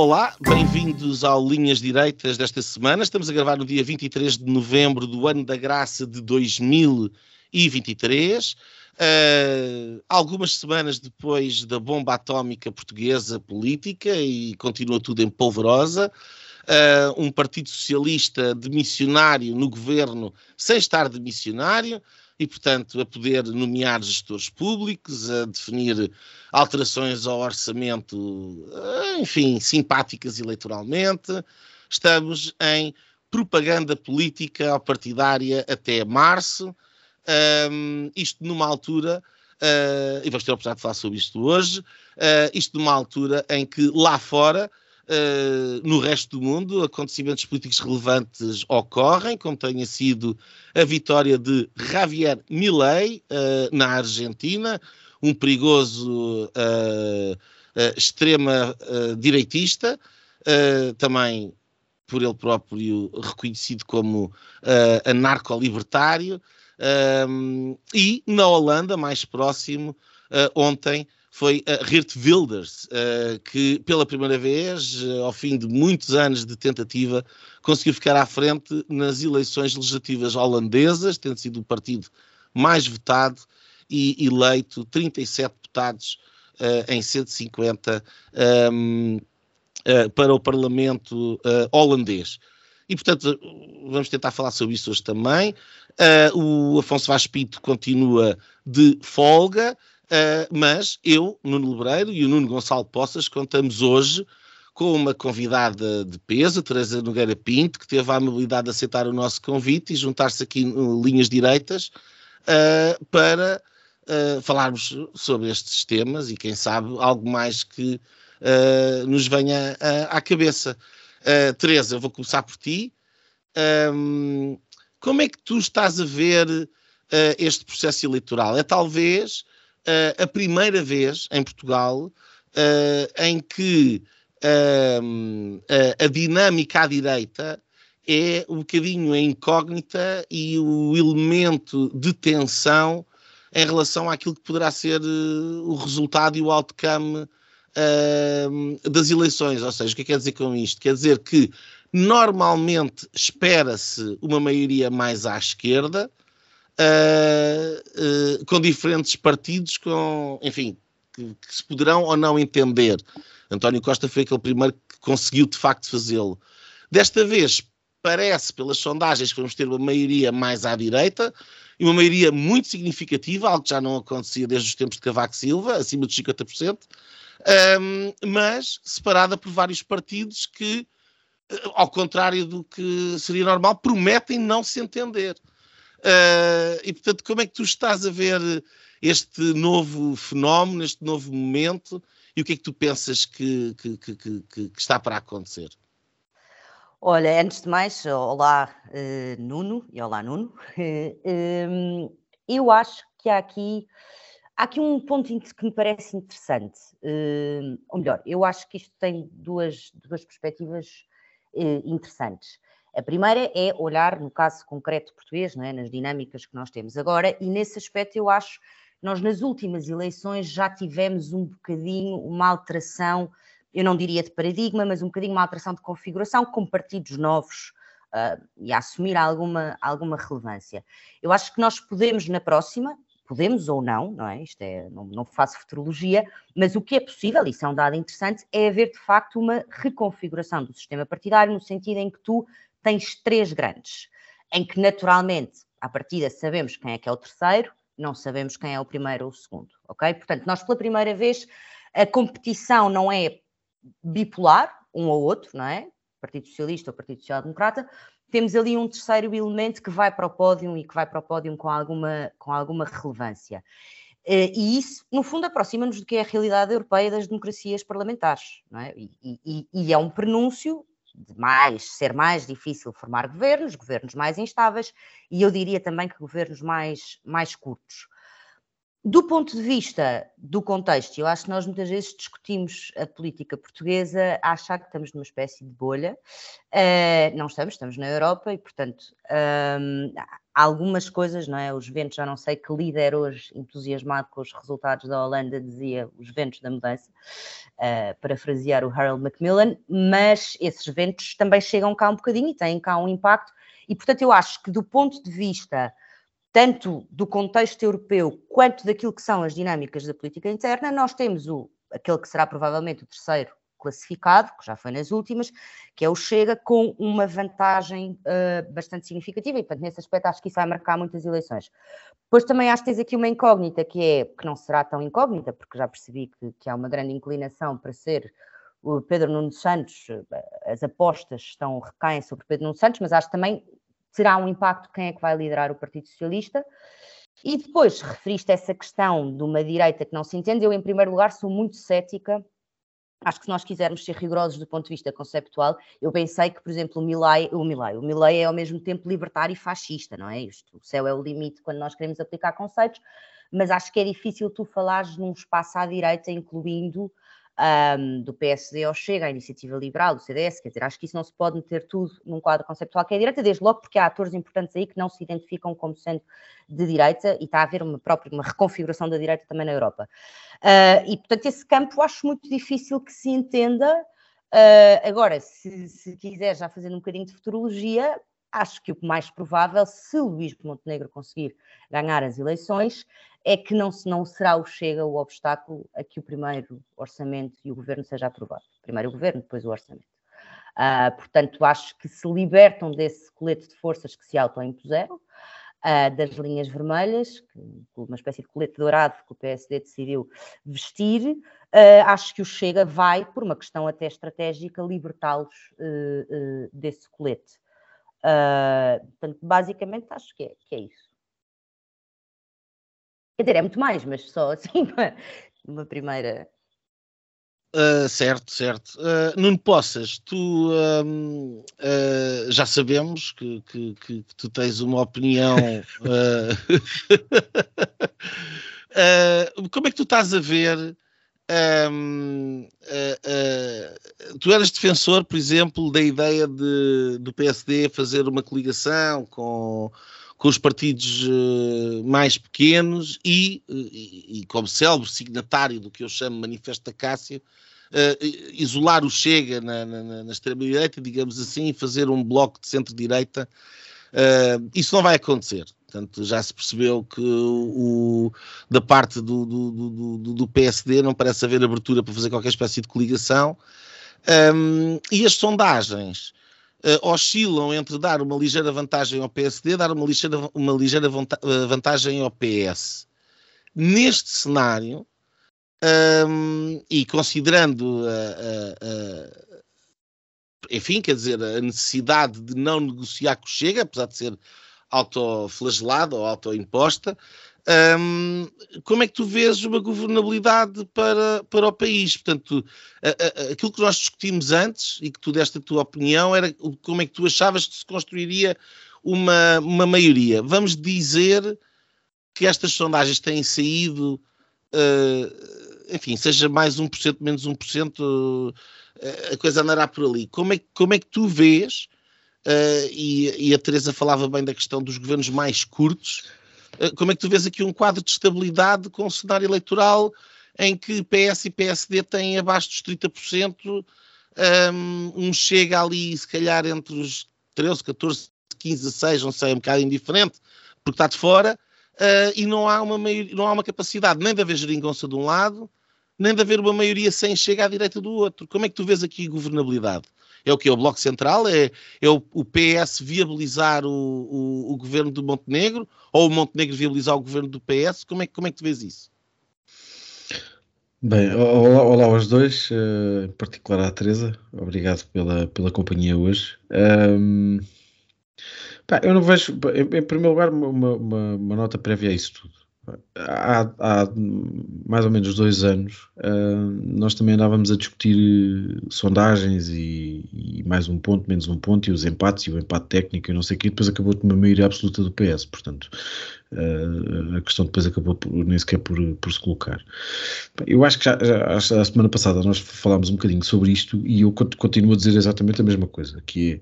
Olá, bem-vindos ao Linhas Direitas desta semana. Estamos a gravar no dia 23 de novembro do ano da graça de 2023. Uh, algumas semanas depois da bomba atómica portuguesa política e continua tudo em polvorosa. Uh, um Partido Socialista de missionário no governo sem estar de missionário e, portanto, a poder nomear gestores públicos, a definir alterações ao orçamento, eh, enfim, simpáticas eleitoralmente. Estamos em propaganda política partidária até março, um, isto numa altura, uh, e vamos ter a oportunidade de falar sobre isto hoje, uh, isto numa altura em que lá fora Uh, no resto do mundo, acontecimentos políticos relevantes ocorrem, como tenha sido a vitória de Javier Milei uh, na Argentina, um perigoso uh, extrema direitista, também por ele próprio reconhecido como anarco-libertário, e na Holanda, mais próximo, ontem, foi a Geert Wilders, uh, que pela primeira vez, uh, ao fim de muitos anos de tentativa, conseguiu ficar à frente nas eleições legislativas holandesas, tendo sido o partido mais votado e eleito 37 deputados uh, em 150 um, para o Parlamento holandês. E, portanto, vamos tentar falar sobre isso hoje também. o Afonso Vaz Pinto continua de folga. Uh, mas eu, Nuno Lebreiro e o Nuno Gonçalo Poças contamos hoje com uma convidada de peso, Teresa Nogueira Pinto, que teve a amabilidade de aceitar o nosso convite e juntar-se aqui em linhas direitas uh, para uh, falarmos sobre estes temas e, quem sabe, algo mais que nos venha à cabeça. Teresa, eu vou começar por ti. Um, como é que tu estás a ver este processo eleitoral? É talvez uh, a primeira vez em Portugal uh, em que uh, a dinâmica à direita é um bocadinho a incógnita e o elemento de tensão em relação àquilo que poderá ser o resultado e o outcome das eleições. Ou seja, o é que quer dizer com isto? Quer dizer que normalmente espera-se uma maioria mais à esquerda, uh, com diferentes partidos, com, enfim, que, que, se poderão ou não entender. António Costa foi aquele primeiro que conseguiu de facto fazê-lo. Desta vez, parece, pelas sondagens, que vamos ter uma maioria mais à direita e uma maioria muito significativa, algo que já não acontecia desde os tempos de Cavaco Silva, acima dos 50%, um, mas separada por vários partidos que, eh, ao contrário do que seria normal, prometem não se entender. Uh, e portanto, como é que tu estás a ver este novo fenómeno, este novo momento, e o que é que tu pensas que, que, que, que está para acontecer? Olha, antes de mais, olá uh, Nuno, e olá Nuno. Uh, eu acho que há aqui, há aqui um ponto que me parece interessante. Uh, ou melhor, eu acho que isto tem duas, duas perspectivas interessantes. A primeira é olhar, no caso concreto português, é? nas dinâmicas que nós temos agora, e nesse aspecto eu acho nós nas últimas eleições já tivemos um bocadinho uma alteração, eu não diria de paradigma, mas um bocadinho uma alteração de configuração com partidos novos uh, e a assumir alguma, alguma relevância. Eu acho que nós podemos na próxima, podemos ou não, não é? Isto é, não, não faço futurologia, mas o que é possível, e isso é um dado interessante, é haver de facto uma reconfiguração do sistema partidário no sentido em que tu tens três grandes, em que naturalmente, à partida, sabemos quem é que é o terceiro, não sabemos quem é o primeiro ou o segundo, ok? Portanto, nós pela primeira vez, a competição não é bipolar, um ou outro, não é? Partido Socialista ou Partido Social Democrata, temos ali um terceiro elemento que vai para o pódio e que vai para o pódio com alguma, com alguma relevância. E isso, no fundo, aproxima-nos do que é a realidade europeia das democracias parlamentares. É? E, e, e, é um prenúncio de mais, ser mais difícil formar governos, governos mais instáveis, e eu diria também que governos mais, mais curtos. Do ponto de vista do contexto, eu acho que nós muitas vezes discutimos a política portuguesa a achar que estamos numa espécie de bolha. Uh, não estamos, estamos na Europa e, portanto, um, há algumas coisas, não é? Os ventos, já não sei que líder hoje, entusiasmado com os resultados da Holanda, dizia os ventos da mudança, uh, parafrasear o Harold Macmillan, mas esses ventos também chegam cá um bocadinho e têm cá um impacto. E, portanto, eu acho que do ponto de vista tanto do contexto europeu quanto daquilo que são as dinâmicas da política interna, nós temos o, aquele que será provavelmente o terceiro classificado, que já foi nas últimas, que é o Chega, com uma vantagem uh, bastante significativa, e portanto, nesse aspecto acho que isso vai marcar muitas eleições. Depois também acho que tens aqui uma incógnita, que é, que não será tão incógnita, porque já percebi que, que há uma grande inclinação para ser o Pedro Nuno Santos, eh, as apostas estão, recaem sobre Pedro Nuno Santos, mas acho também terá um impacto quem é que vai liderar o Partido Socialista. E depois referiste essa questão de uma direita que não se entende. Eu, em primeiro lugar, sou muito cética. Acho que se nós quisermos ser rigorosos do ponto de vista conceptual, eu pensei que, por exemplo, o Milley, o Milley, o Milley é ao mesmo tempo libertário e fascista, não é? Isto, o céu é o limite quando nós queremos aplicar conceitos, mas acho que é difícil tu falares num espaço à direita, incluindo um, do PSD ao Chega, à Iniciativa Liberal, do CDS, quer dizer, acho que isso não se pode meter tudo num quadro conceptual que é direita, desde logo porque há atores importantes aí que não se identificam como sendo de direita e está a haver uma própria uma reconfiguração da direita também na Europa. Uh, e, portanto, esse campo acho muito difícil que se entenda. Uh, agora, se, se quiser já fazer um bocadinho de futurologia, acho que o mais provável, se Luís Montenegro conseguir ganhar as eleições, é que não, não será o Chega o obstáculo a que o primeiro orçamento e o governo seja aprovado. Primeiro o governo, depois o orçamento. Uh, portanto, acho que se libertam desse colete de forças que se autoimpuseram, uh, das linhas vermelhas, uma espécie de colete dourado que o PSD decidiu vestir. Uh, acho que o Chega vai, por uma questão até estratégica, libertá-los desse colete. portanto, basicamente, acho que é, que é isso. Quer dizer, é muito mais, mas só assim, uma primeira. Uh, certo, certo. Uh, Nuno Poças, tu uh, já sabemos que, que, que, tu tens uma opinião. como é que tu estás a ver? Um, tu eras defensor, por exemplo, da ideia de, do PSD fazer uma coligação com com os partidos uh, mais pequenos e, e, e, como célebre signatário do que eu chamo Manifesto da Cássia, uh, isolar o Chega na, na, na extrema-direita, digamos assim, e fazer um bloco de centro-direita. Uh, isso não vai acontecer. Portanto, já se percebeu que o, da parte do, do, do, do, PSD não parece haver abertura para fazer qualquer espécie de coligação. Um, e as sondagens uh, oscilam entre dar uma ligeira vantagem ao PSD e dar uma ligeira, uma ligeira eh, vantagem ao PS. Neste cenário, um, e considerando enfim, quer dizer, a necessidade de não negociar com o Chega, apesar de ser autoflagelada ou autoimposta, um, como é que tu vês uma governabilidade para, para o país? Portanto, a, a, aquilo que nós discutimos antes e que tu deste a tua opinião era como é que tu achavas que se construiria uma, uma maioria. Vamos dizer que estas sondagens têm saído, uh, enfim, seja mais 1%, menos 1%, uh, a coisa andará por ali. Como é, como é que tu vês, uh, e, e a Teresa falava bem da questão dos governos mais curtos, como é que tu vês aqui um quadro de estabilidade com um cenário eleitoral em que PS e PSD têm abaixo dos 30%, um, um chega ali se calhar entre os 13, 14, 15, 16, não sei, um bocado indiferente, porque está de fora, uh, e não há, uma não há uma capacidade nem de haver geringonça de um lado, nem de haver uma maioria sem chega à direita do outro. Como é que tu vês aqui governabilidade? É o que? O Bloco Central? É, é o, o PS viabilizar o, o, o, governo do Montenegro? Ou o Montenegro viabilizar o governo do PS? Como é, como é que tu vês isso? Bem, olá, olá aos dois, uh, em particular à Teresa, obrigado pela, pela companhia hoje. Um, pá, eu não vejo, em, em primeiro lugar, uma, uma, uma, nota prévia a isso tudo. Há, há, mais ou menos dois anos, uh, nós também andávamos a discutir sondagens e, e, mais um ponto, menos um ponto, e os empates e o empate técnico e não sei o quê, depois acabou de uma maioria absoluta do PS, portanto, uh, a questão depois acabou por, nem sequer por, por se colocar. Eu acho que já, já, a semana passada nós falámos um bocadinho sobre isto e eu continuo a dizer exatamente a mesma coisa, que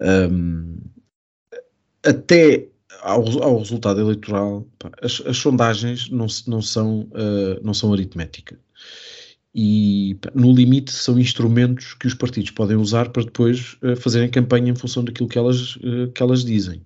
é um, até ao, ao resultado eleitoral, pá, as, as, sondagens não, não, são, uh, não são aritmética. E, no limite, são instrumentos que os partidos podem usar para depois uh, fazerem campanha em função daquilo que elas, uh, que elas dizem.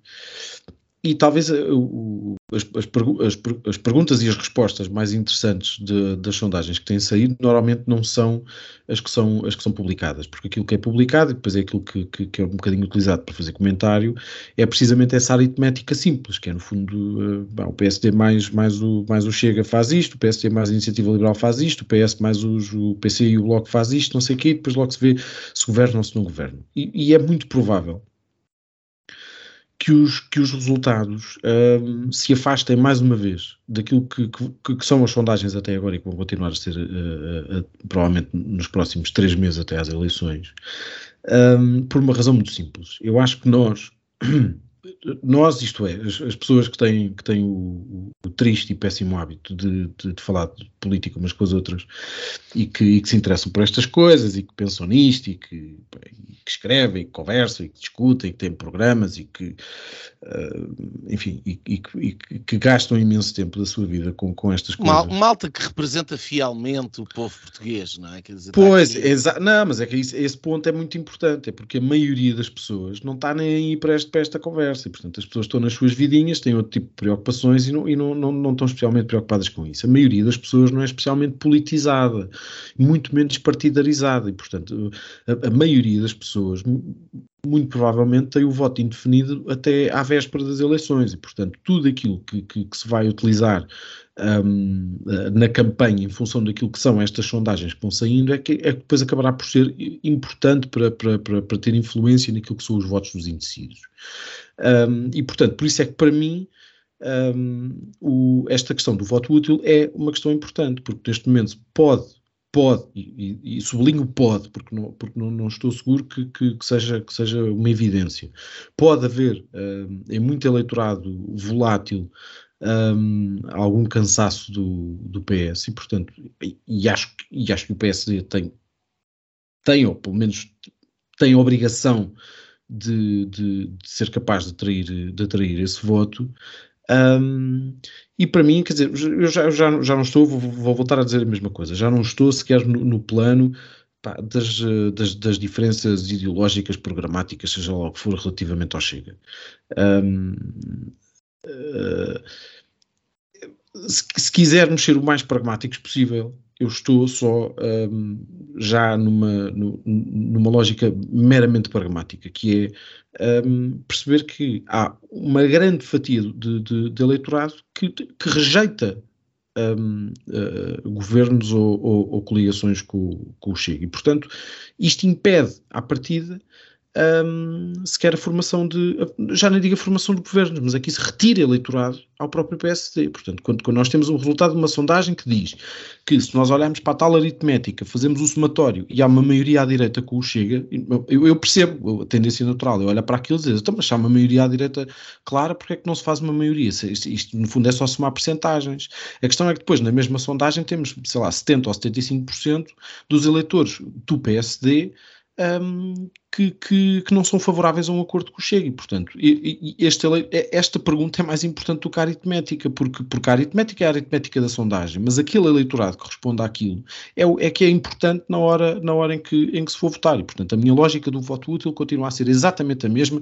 E talvez o, as, as, as, as, perguntas e as respostas mais interessantes de, das sondagens que têm saído normalmente não são as que são, as que são publicadas, porque aquilo que é publicado e depois é aquilo que, que, que é um bocadinho utilizado para fazer comentário é precisamente essa aritmética simples, que é no fundo uh, o PSD mais, mais, o, mais o Chega faz isto, o PSD mais a Iniciativa Liberal faz isto, o PS mais os, o PC e o Bloco faz isto, não sei o quê, e depois logo se vê se governa ou se não governa. E, e é muito provável que os, que os resultados um, se afastem mais uma vez daquilo que, que, que, são as sondagens até agora e que vão continuar a ser uh, uh, provavelmente nos próximos três meses até às eleições, um, por uma razão muito simples. Eu acho que nós nós, isto é, as, as, pessoas que têm, que têm o, o triste e péssimo hábito de, de, de, falar de política umas com as outras e que, e que, se interessam por estas coisas e que pensam nisto e que, e que escrevem, e que conversam e que discutem e que têm programas e que, uh, enfim, e, e, que gastam imenso tempo da sua vida com, com estas coisas. Mal, malta que representa fielmente o povo português, não é? Quer dizer, pois, aqui... não, mas é que isso, esse ponto é muito importante, é porque a maioria das pessoas não está nem aí para, este, para esta conversa e, portanto, as pessoas estão nas suas vidinhas, têm outro tipo de preocupações e não, e não, não, não estão especialmente preocupadas com isso. A maioria das pessoas não é especialmente politizada, muito menos partidarizada e, portanto, a, a maioria das pessoas muito provavelmente tem o voto indefinido até à véspera das eleições e, portanto, tudo aquilo que, que, que se vai utilizar um, na campanha em função daquilo que são estas sondagens que vão saindo é que, é que depois acabará por ser importante para, para, para, para, ter influência naquilo que são os votos dos indecisos. Um, e, portanto, por isso é que para mim um, o, esta questão do voto útil é uma questão importante, porque neste momento pode pode, e, e, sublinho pode, porque não, porque não, não estou seguro que, que, que, seja, que seja uma evidência. Pode haver um, em muito eleitorado volátil um, algum cansaço do, do PS e, portanto, e, acho, e acho que o PSD tem, tem, ou pelo menos tem a obrigação de, de, de ser capaz de atrair, de atrair esse voto. Um, e para mim, quer dizer, eu já, eu já, já não estou, vou, vou, voltar a dizer a mesma coisa, já não estou sequer no, no plano pá, das, das, das, diferenças ideológicas, programáticas, seja lá o que for, relativamente ao Chega. Um, uh, se, se, quisermos ser o mais pragmáticos possível, eu estou só um, já numa, numa lógica meramente pragmática, que é um, perceber que há uma grande fatia de, de, de eleitorado que, que rejeita um, uh, governos ou, ou, ou, coligações com, com o Chega. E, portanto, isto impede, à partida, um, sequer a formação de, já nem digo a formação de governos, mas aqui se retira eleitorado ao próprio PSD. Portanto, quando, quando, nós temos um resultado de uma sondagem que diz que se nós olharmos para a tal aritmética, fazemos o somatório e há uma maioria à direita que o chega, eu, eu percebo a tendência natural, eu olho para aquilo e dizer, então, mas se há uma maioria à direita clara, porque é que não se faz uma maioria? Isto, isto, no fundo é só somar percentagens. A questão é que depois, na mesma sondagem, temos, sei lá, 70 ou 75% dos eleitores do PSD um, que, que, que, não são favoráveis a um acordo com o Chega. E, portanto, este, é, esta pergunta é mais importante do que a aritmética, porque, porque a aritmética é a aritmética da sondagem, mas aquele eleitorado que responde àquilo é, é que é importante na hora, na hora em, que, em que se for votar. E, portanto, a minha lógica do voto útil continua a ser exatamente a mesma,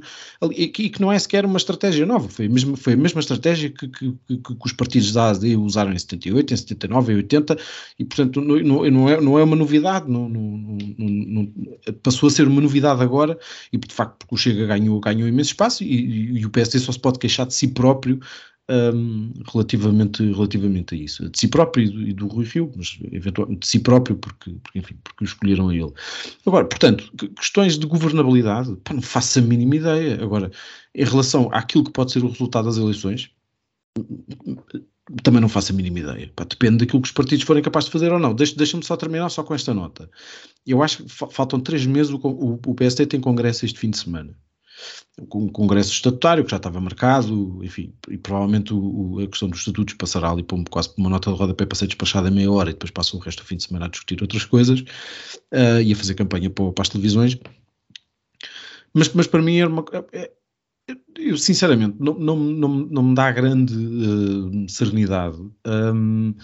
e que, não é sequer uma estratégia nova, foi a mesma, foi a mesma estratégia que, que, que os partidos da ASD usaram em 78, em 79, em 80, e, portanto, não, não, não, é, não é uma novidade, não, não, não passou a ser uma novidade agora, e de facto porque o Chega ganhou, ganhou imenso espaço e, e o PSD só se pode queixar de si próprio um, relativamente, relativamente a isso. De si próprio e do, e do Rui Rio, mas eventualmente de si próprio porque, porque, enfim, porque o escolheram a ele. Agora, portanto, questões de governabilidade, pá, não faço a mínima ideia. Agora, em relação àquilo que pode ser o resultado das eleições, também não faço a mínima ideia. Pá, depende daquilo que os partidos forem capazes de fazer ou não. Deixa-me deixa só terminar só com esta nota. Eu acho que faltam três meses, o, o, o tem congresso este fim de semana um congresso estatutário que já estava marcado, enfim, e provavelmente o, o, a questão dos estatutos passará ali por, quase por uma nota de rodapé para ser despachada a meia hora e depois passa o resto do fim de semana a discutir outras coisas uh, e a fazer campanha para, para as televisões. Mas, mas para mim era uma. É, eu sinceramente não, não, não, não me dá grande uh, serenidade. Um,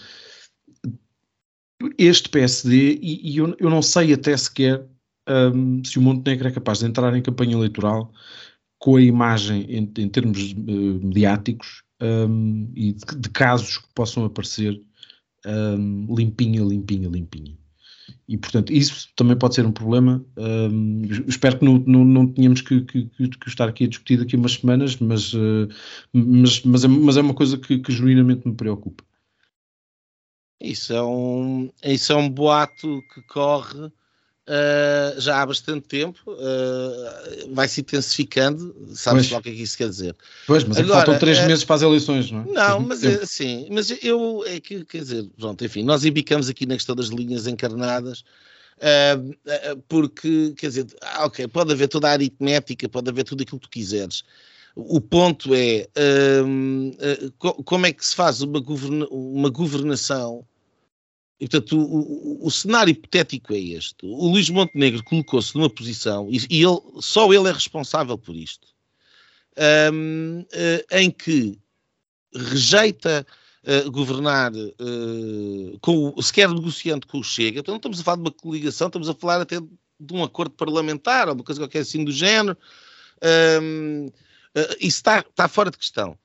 este PSD, e, e eu, eu, não sei até sequer um, se o Montenegro é capaz de entrar em campanha eleitoral com a imagem em, em termos uh, mediáticos um, e de, de, casos que possam aparecer um, limpinha, limpinha, limpinha. E, portanto, isso também pode ser um problema. Espero que não, não, não tenhamos que, que, que, estar aqui a discutir daqui a umas semanas, mas, uh, mas, mas, é, mas é uma coisa que, que genuinamente me preocupa. Isso é um, isso é um boato que corre Uh, já há bastante tempo, uh, vai se intensificando, sabes lá o que é que isso quer dizer. Pois, mas Agora, é faltam três uh, meses para as eleições, não é? Não, mas é, sim, mas eu é que, quer dizer, pronto, enfim, nós embicamos aqui na questão das linhas encarnadas, porque, quer dizer, ok, pode haver toda a aritmética, pode haver tudo aquilo que tu quiseres. O ponto é como é que se faz uma, governa uma governação e, portanto, o, o, o, cenário hipotético é este. O Luís Montenegro colocou-se numa posição, e, e ele, só ele é responsável por isto, um, uh, eh, em que rejeita uh, governar uh, com, sequer negociando com o Chega. Então, não estamos a falar de uma coligação, estamos a falar até de um acordo parlamentar ou uma coisa qualquer assim do género. Um, isso está, está fora de questão.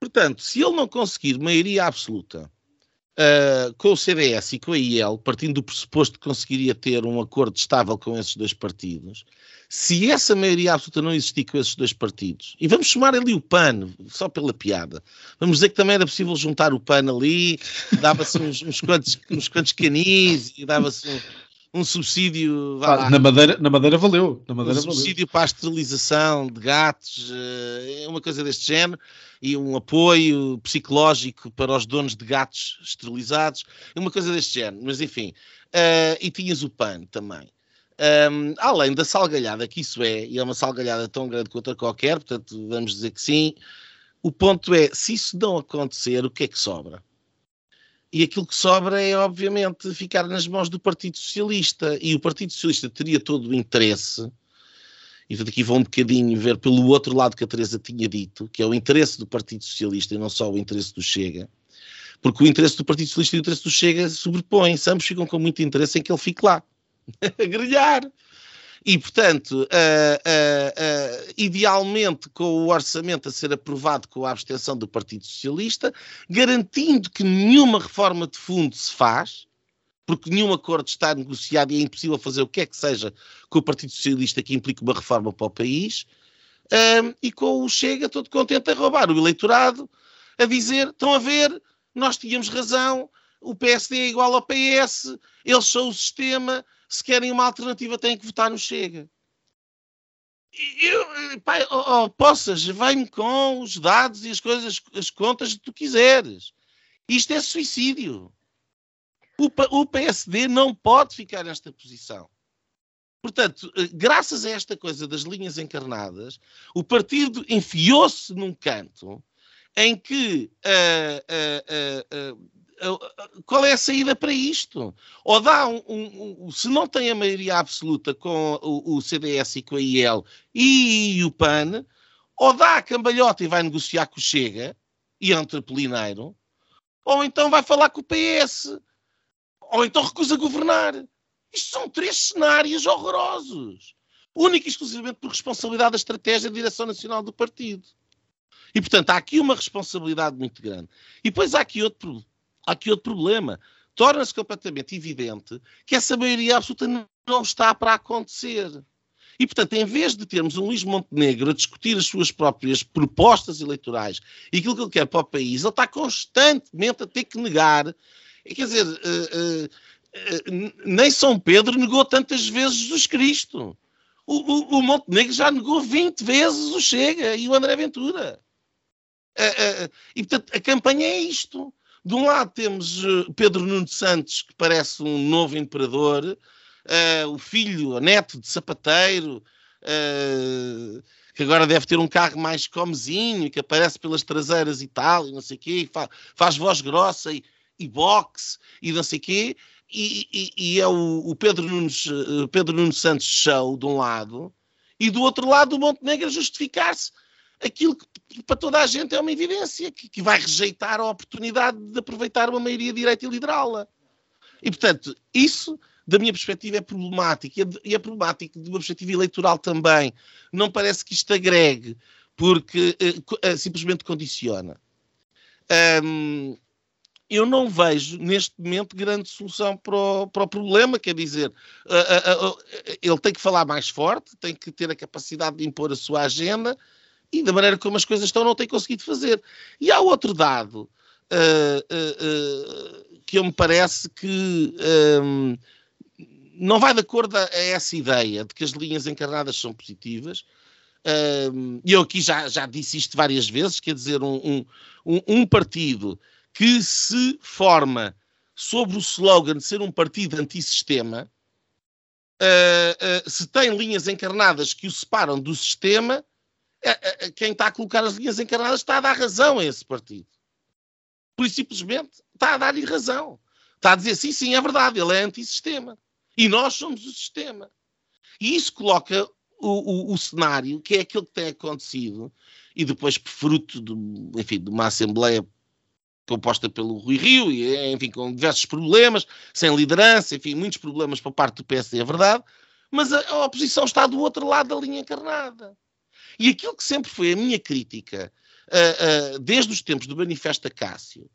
Portanto, se ele não conseguir maioria absoluta uh, com o CDS e com a IEL, partindo do pressuposto que conseguiria ter um acordo estável com esses dois partidos, se essa maioria absoluta não existir com esses dois partidos, e vamos chamar ali o PAN, só pela piada, vamos dizer que também era possível juntar o PAN ali, dava-se uns, uns, quantos, uns quantos canis e dava-se um, subsídio. Ah, na, madeira, na Madeira valeu. Na Madeira um subsídio para a esterilização de gatos, é uma coisa deste género, e um apoio psicológico para os donos de gatos esterilizados, é uma coisa deste género. Mas enfim, uh, e tinhas o PAN também. Um, além da salgalhada que isso é, e é uma salgalhada tão grande quanto a qualquer, portanto, vamos dizer que sim. O ponto é, se isso não acontecer, o que é que sobra? E aquilo que sobra é, obviamente, ficar nas mãos do Partido Socialista. E o Partido Socialista teria todo o interesse, e aqui vou um bocadinho ver pelo outro lado que a Teresa tinha dito, que é o interesse do Partido Socialista e não só o interesse do Chega, porque o interesse do Partido Socialista e o interesse do Chega sobrepõem-se, ambos ficam com muito interesse em que ele fique lá, a grelhar. E, portanto, uh, uh, uh, idealmente com o orçamento a ser aprovado com a abstenção do Partido Socialista, garantindo que nenhuma reforma de fundo se faz, porque nenhum acordo está negociado e é impossível fazer o que é que seja com o Partido Socialista que implique uma reforma para o país, e com o Chega todo contente a roubar o eleitorado, a dizer, estão a ver, nós tínhamos razão, o PSD é igual ao PS, eles são o sistema, se querem uma alternativa têm que votar no Chega. Eu, pai, oh, oh, possas, vem-me com os dados e as coisas, as contas que tu quiseres. Isto é suicídio. O, o PSD não pode ficar nesta posição. Portanto, eh, graças a esta coisa das linhas encarnadas, o partido enfiou-se num canto em que uh, uh, uh, qual é a saída para isto? Ou dá um, um, um, se não tem a maioria absoluta com o, o, CDS e com a IEL e o PAN, ou dá a cambalhota e vai negociar com o Chega e entra Polineiro, ou então vai falar com o PS, ou então recusa governar. Isto são três cenários horrorosos. Única e exclusivamente por responsabilidade da estratégia da direção nacional do partido. E, portanto, há aqui uma responsabilidade muito grande. E depois há aqui outro há aqui outro problema. Torna-se completamente evidente que essa maioria absoluta não está para acontecer. E, portanto, em vez de termos um Luís Montenegro a discutir as suas próprias propostas eleitorais e aquilo que ele quer para o país, ele está constantemente a ter que negar. Quer dizer, uh, uh, uh, nem São Pedro negou tantas vezes Jesus Cristo. O, o, o, Montenegro já negou 20 vezes o Chega e o André Ventura. E, portanto, a campanha é isto. De um lado temos Pedro Nuno Santos, que parece um novo imperador, o filho, o neto de sapateiro, que agora deve ter um carro mais comezinho, que aparece pelas traseiras e tal, e não sei o quê, faz, faz voz grossa e, e boxe, e não sei o quê, e, e, e, é o, o Pedro, Nunes, Pedro Nunes Santos show, de um lado, e do outro lado o Montenegro justificar-se aquilo que para toda a gente é uma evidência, que, que vai rejeitar a oportunidade de aproveitar uma maioria direita e liderá-la. E, portanto, isso, da minha perspectiva, é problemático. E é problemático de uma perspectiva eleitoral também. Não parece que isto agregue, porque uh, uh, simplesmente condiciona. Um, eu não vejo neste momento grande solução para o, para o problema, quer dizer, uh, uh, uh, ele tem que falar mais forte, tem que ter a capacidade de impor a sua agenda e da maneira como as coisas estão não tem conseguido fazer. E há outro dado que eu me parece que um, não vai de acordo a essa ideia de que as linhas encarnadas são positivas, e eu aqui já, já disse isto várias vezes, quer dizer, um, um, um partido que se forma sobre o slogan de ser um partido antissistema, uh, uh, se tem linhas encarnadas que o separam do sistema, uh, quem está a colocar as linhas encarnadas está a dar razão a esse partido. Por isso, simplesmente, está a dar-lhe razão. Está a dizer, sim, sim, é verdade, ele é antissistema. E nós somos o sistema. E isso coloca o, o, o cenário, que é aquilo que tem acontecido, e depois, fruto de, enfim, de uma Assembleia composta pelo Rui Rio, e, enfim, com diversos problemas, sem liderança, enfim, muitos problemas para parte do PSD, é verdade, mas a, a, oposição está do outro lado da linha encarnada. E aquilo que sempre foi a minha crítica, uh, uh, desde os tempos do Manifesto Cássio,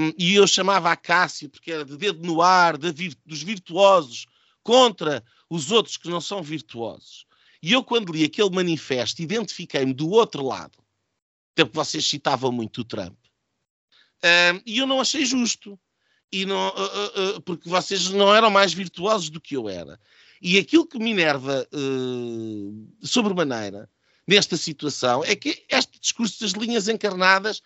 um, e eu chamava a Cássio porque era de dedo no ar, de vir, dos virtuosos, contra os outros que não são virtuosos. E eu, quando li aquele manifesto, identifiquei-me do outro lado. Até porque vocês citavam muito o Trump e eu não achei justo. E não, uh, uh, porque vocês não eram mais virtuosos do que eu era. E aquilo que me enerva uh, sobremaneira nesta situação é que este discurso das linhas encarnadas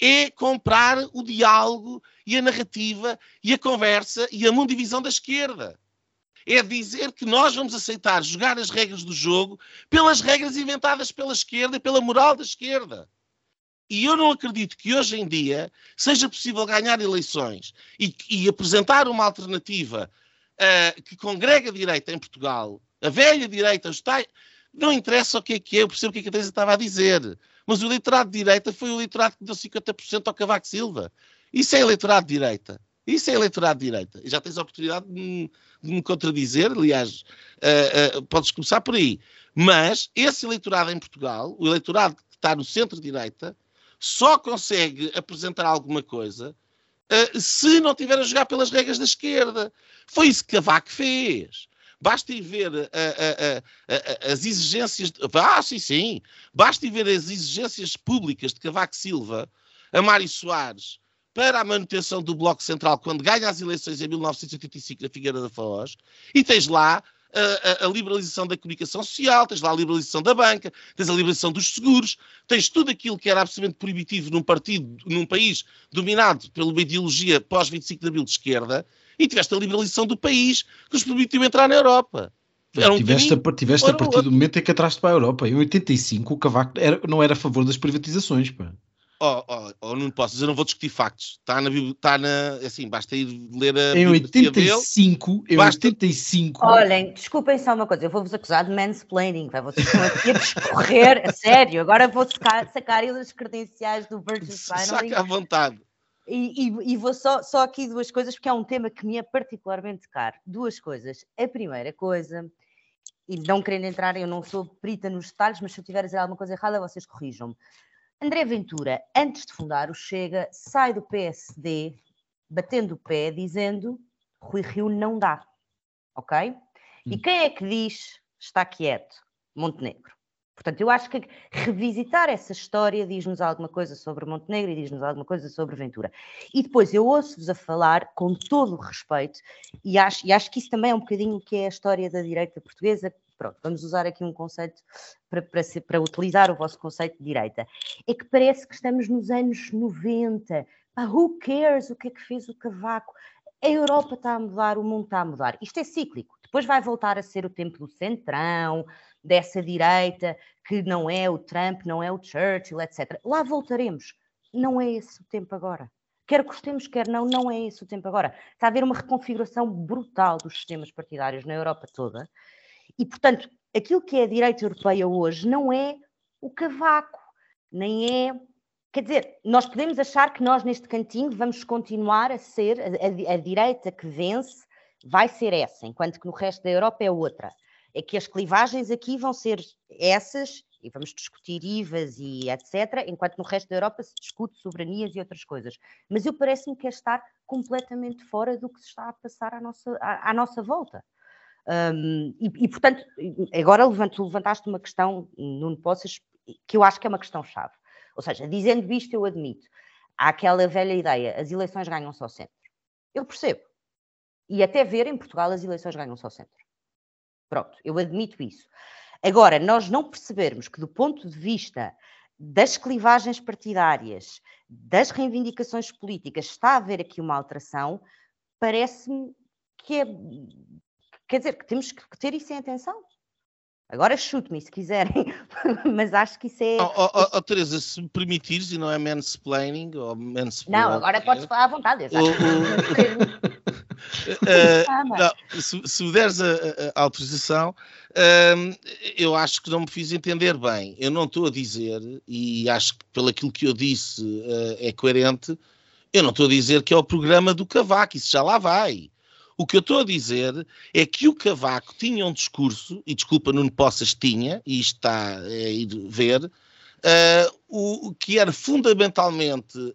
é comprar o diálogo e a narrativa e a conversa e a mundivisão da esquerda. É dizer que nós vamos aceitar jogar as regras do jogo pelas regras inventadas pela esquerda e pela moral da esquerda. E eu não acredito que hoje em dia seja possível ganhar eleições e, e apresentar uma alternativa uh, que congrega a direita em Portugal, a velha direita, está, não interessa o que é que é, eu percebo o que, é que a Teresa estava a dizer, mas o eleitorado de direita foi o eleitorado que deu 50% ao Cavaco Silva. Isso é eleitorado de direita. Isso é eleitorado de direita. E já tens a oportunidade de me, de me contradizer, aliás, uh, uh, podes começar por aí. Mas esse eleitorado em Portugal, o eleitorado que está no centro-direita, só consegue apresentar alguma coisa uh, se não tiver a jogar pelas regras da esquerda. Foi isso que Cavaco fez. Basta ir ver uh, uh, as exigências. De... Ah, sim, sim. Basta ir ver as exigências públicas de Cavaco Silva a Mário Soares para a manutenção do Bloco Central quando ganha as eleições em 1985 na Figueira da Foz e tens lá a, a, liberalização da comunicação social, tens lá a liberalização da banca, tens a liberalização dos seguros, tens tudo aquilo que era absolutamente proibitivo num partido, num país dominado pela ideologia pós-25 de abril de esquerda, e tiveste a liberalização do país que os permitiu entrar na Europa. Um tiveste, a, tiveste a partir do momento em que atraste para a Europa. Em 85 o Cavaco era, não era a favor das privatizações. Pá. Oh, oh, oh, não posso, eu não vou discutir factos. Está na, está na assim, basta ir ler a Em 85, em basta... 85. Olhem, desculpem só uma coisa, eu vou-vos acusar de mansplaining, vai, vocês estão aqui a discorrer, a sério, agora vou sacar, sacar as credenciais do Virgin Signaling. Saca à vontade. E, e, e, vou só, só aqui duas coisas, porque é um tema que me é particularmente caro. Duas coisas. A primeira coisa, e não querendo entrar, eu não sou perita nos detalhes, mas se eu tiver a dizer alguma coisa errada, vocês corrijam-me. André Ventura, antes de fundar o Chega, sai do PSD batendo o pé, dizendo Rui Rio não dá. Ok? E hum. quem é que diz está quieto? Montenegro. Portanto, eu acho que revisitar essa história diz-nos alguma coisa sobre Montenegro e diz-nos alguma coisa sobre Ventura. E depois eu ouço-vos a falar com todo o respeito, e acho, e acho que isso também é um bocadinho que é a história da direita portuguesa, pronto, vamos usar aqui um conceito para, para, ser, para utilizar o vosso conceito de direita, é que parece que estamos nos anos 90. Pá, who cares o que é que fez o Cavaco? A Europa está a mudar, o mundo está a mudar. Isto é cíclico. Depois vai voltar a ser o tempo do centrão, dessa direita, que não é o Trump, não é o Churchill, etc. Lá voltaremos. Não é esse o tempo agora. Quer gostemos, quer não, não é esse o tempo agora. Está a haver uma reconfiguração brutal dos sistemas partidários na Europa toda. E, portanto, aquilo que é a direita europeia hoje não é o cavaco, nem é. Quer dizer, nós podemos achar que nós, neste cantinho, vamos continuar a ser a, a, a direita que vence, vai ser essa, enquanto que no resto da Europa é outra. É que as clivagens aqui vão ser essas, e vamos discutir IVAs e etc., enquanto no resto da Europa se discute soberanias e outras coisas. Mas eu parece-me que é estar completamente fora do que se está a passar à nossa, à, à nossa volta. Um, e, e, portanto, agora levanto, levantaste uma questão, Nuno Poças, que eu acho que é uma questão-chave. Ou seja, dizendo isto, eu admito. Há aquela velha ideia, as eleições ganham só centro. Eu percebo. E até ver em Portugal as eleições ganham só centro. Pronto, eu admito isso. Agora, nós não percebermos que, do ponto de vista das clivagens partidárias, das reivindicações políticas, está a haver aqui uma alteração, parece-me que é. Quer dizer, que temos que ter isso em atenção. Agora chute-me se quiserem, mas acho que isso é. Oh, oh, oh, oh, Teresa, se me permitires, e não é mansplaining ou mansplaining. Não, agora podes falar à vontade. Eu já uh, não, se, se me deres a, a, autorização, uh, eu acho que não me fiz entender bem. Eu não estou a dizer, e acho que pelo aquilo que eu disse uh, é coerente, eu não estou a dizer que é o programa do Cavaco, isso já lá vai. O que eu estou a dizer é que o Cavaco tinha um discurso, e desculpa, não Poças tinha, e isto está a ir ver, uh, o, que era fundamentalmente uh,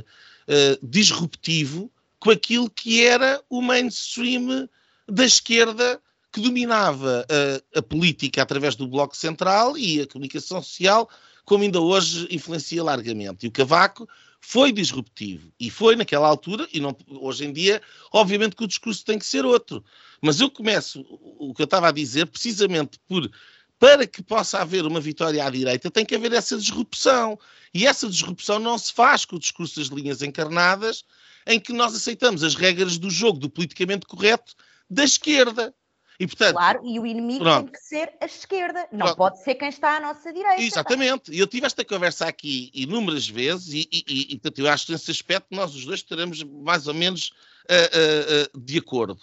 uh, disruptivo com aquilo que era o mainstream da esquerda que dominava a, a, política através do Bloco Central e a comunicação social, como ainda hoje influencia largamente. E o Cavaco foi disruptivo e foi naquela altura, e não, hoje em dia, obviamente que o discurso tem que ser outro. Mas eu começo o que eu estava a dizer precisamente por para que possa haver uma vitória à direita, tem que haver essa disrupção. E essa disrupção não se faz com o discurso das linhas encarnadas, em que nós aceitamos as regras do jogo do politicamente correto da esquerda. E, portanto, claro, e o inimigo pronto. tem que ser a esquerda, não pronto. pode ser quem está à nossa direita. Exatamente, e eu tive esta conversa aqui inúmeras vezes, e, e, e, e portanto, eu acho que nesse aspecto nós os dois estaremos mais ou menos uh, uh, uh, de acordo.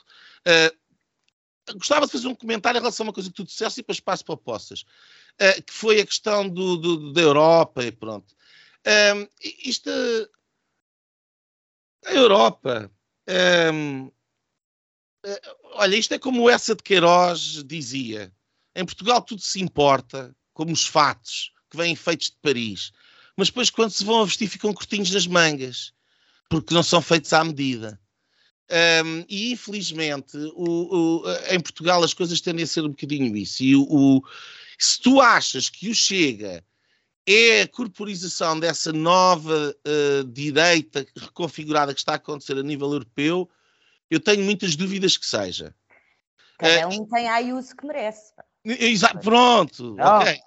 gostava de fazer um comentário em relação a uma coisa que tu disseste e depois passo para Poças, que foi a questão do, do, da Europa e pronto. isto a Europa. Um, eh, olha, isto é como essa de Queiroz dizia. Em Portugal tudo se importa, como os fatos que vêm feitos de Paris. Mas depois, quando se vão a vestir, ficam curtinhos nas mangas, porque não são feitos à medida. Um, e infelizmente, o, o, em Portugal as coisas tendem a ser um bocadinho isso. E o, se tu achas que o Chega é a corporização dessa nova uh, direita reconfigurada que está a acontecer a nível europeu, eu tenho muitas dúvidas que seja. Cada uh, um tem a Ayuso que merece. Exato, pronto, oh. ok.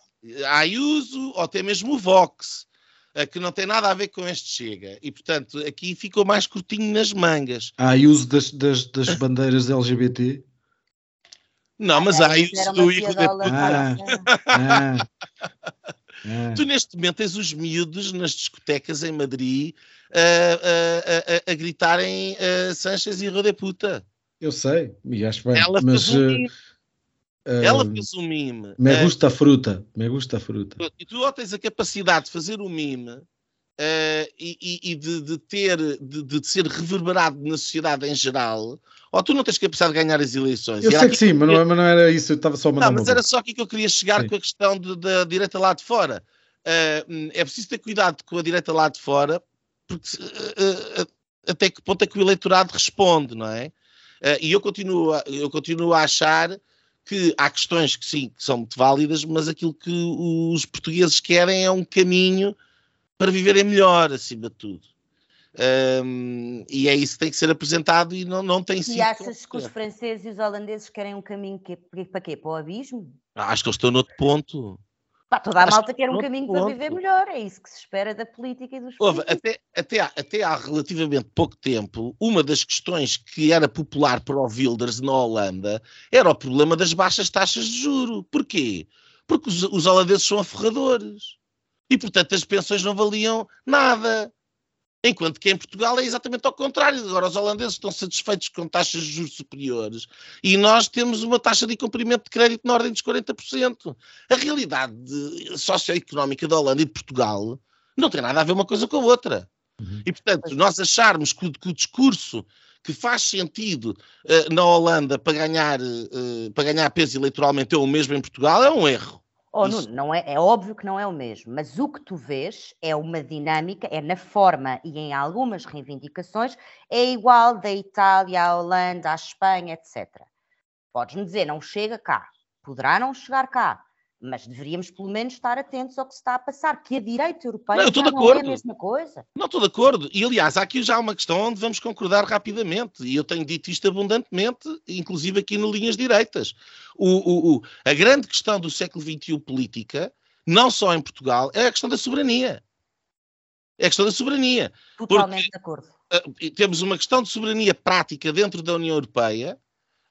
A Ayuso ou até mesmo o Vox, uh, que não tem nada a ver com este Chega. E, portanto, aqui ficou mais curtinho nas mangas. A Ayuso das, das, das bandeiras LGBT? Não, mas a Ayuso do Hijo de Puta. Ah, ah. É. Tu, neste momento, tens os miúdos nas discotecas em Madrid a, a, a, a gritarem Sanchez e Rodeputa. Eu sei, e acho bem. Ela mas, fez um mime. Uh, Ela fez um mime. Me gusta a fruta. Me gusta a fruta. E tu tens a capacidade de fazer um mime Uh, e, e de, de, ter de, de, ser reverberado na sociedade em geral, ou tu não tens capacidade de ganhar as eleições? Eu sei que sim, mas, não, mas não era isso, eu estava só a mandar. Não, mas era só aqui que eu queria chegar sim. com a questão da direita lá de fora. Uh, é preciso ter cuidado com a direita lá de fora, porque uh, até que ponto é que o eleitorado responde, não é? e eu continuo, eu continuo a achar que há questões que sim, que são muito válidas, mas aquilo que os portugueses querem é um caminho para viverem melhor, acima de tudo. Um, e é isso que tem que ser apresentado e não, não tem sido. E achas que os franceses e os holandeses querem um caminho que, para quê? Para o abismo? Acho que eles estão noutro ponto. Pá, toda a Acho malta quer um caminho ponto. para viver melhor, é isso que se espera da política e dos Houve, até, até, há, até há relativamente pouco tempo, uma das questões que era popular para o Wilders na Holanda era o problema das baixas taxas de juro. Porquê? Porque os, os holandeses são aferradores. E, portanto, as pensões não valiam nada. Enquanto que em Portugal é exatamente ao contrário. Agora os holandeses estão satisfeitos com taxas de juros superiores e nós temos uma taxa de cumprimento de crédito na ordem dos 40%. A realidade socioeconómica da Holanda e de Portugal não tem nada a ver uma coisa com a outra. Uhum. E, portanto, nós acharmos que o, que o discurso que faz sentido uh, na Holanda para ganhar, uh, para ganhar peso eleitoralmente é o mesmo em Portugal é um erro. Oh, Nuno, não é, é óbvio que não é o mesmo, mas o que tu vês é uma dinâmica, é na forma e em algumas reivindicações, é igual da Itália à Holanda, à Espanha, etc. Podes-me dizer, não chega cá, poderá não chegar cá, mas deveríamos pelo menos estar atentos ao que se está a passar, que a direita europeia não, não é a mesma coisa. Não estou de acordo. E aliás, há aqui já uma questão onde vamos concordar rapidamente, e eu tenho dito isto abundantemente, inclusive aqui no Linhas Direitas. O, o, o, a grande questão do século XXI política, não só em Portugal, é a questão da soberania. É a questão da soberania. Totalmente porque, de acordo. Uh, temos uma questão de soberania prática dentro da União Europeia,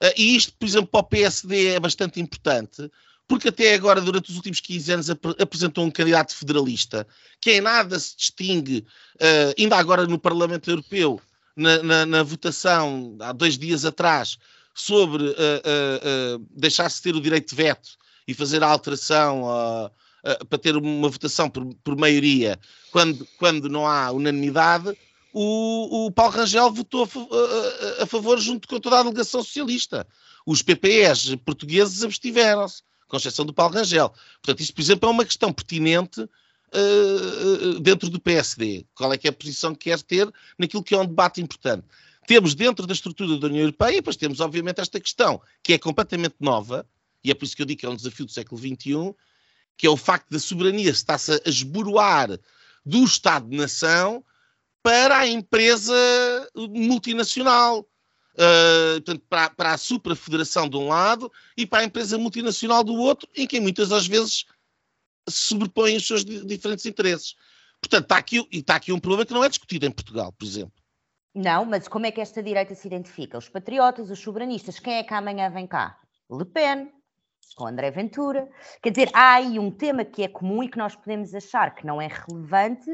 uh, e isto, por exemplo, para o PSD é bastante importante, porque até agora, durante os últimos 15 anos, ap apresentou um candidato federalista que em nada se distingue, uh, ainda agora no Parlamento Europeu, na, na, na, votação, há dois dias atrás, sobre uh, uh, deixar-se ter o direito de veto e fazer a alteração para ter uma votação por, por maioria, quando, quando não há unanimidade, o, o Paulo Rangel votou a, a, a favor junto com toda a delegação socialista. Os PPEs portugueses abstiveram-se com exceção do Paulo Rangel. Portanto, isso, por exemplo, é uma questão pertinente uh, dentro do PSD. Qual é que é a posição que quer ter naquilo que é um debate importante. Temos dentro da estrutura da União Europeia, depois temos, obviamente, esta questão, que é completamente nova, e é por isso que eu digo que é um desafio do século XXI, que é o facto da soberania estar-se a esboroar do Estado-nação para a empresa multinacional uh, portanto, para, para a suprafederação de um lado e para a empresa multinacional do outro, em que muitas das vezes sobrepõem os seus diferentes interesses. Portanto, está aqui, está aqui um problema que não é discutido em Portugal, por exemplo. Não, mas como é que esta direita se identifica? Os patriotas, os soberanistas, quem é que amanhã vem cá? Le Pen, com André Ventura. Quer dizer, há aí um tema que é comum e que nós podemos achar que não é relevante,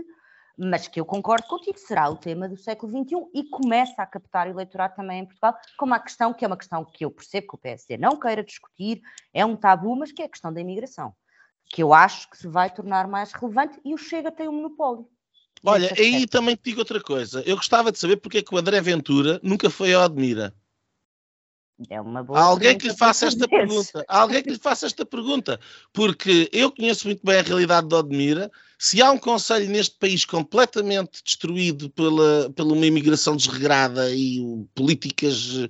mas que eu concordo contigo, será o tema do século XXI e começa a captar eleitorado também em Portugal, como a questão que é uma questão que eu percebo que o PSD não queira discutir, é um tabu, mas que é a questão da imigração, que eu acho que se vai tornar mais relevante e o Chega tem um monopólio. Olha, aí também te digo outra coisa. Eu gostava de saber porque é que o André Ventura nunca foi ao Admira. É uma boa Há alguém que lhe faça esta pergunta. Há alguém que lhe faça esta pergunta. Porque eu conheço muito bem a realidade de Odmira. Se há um conselho neste país completamente destruído pela, pela uma imigração desregrada e políticas eh,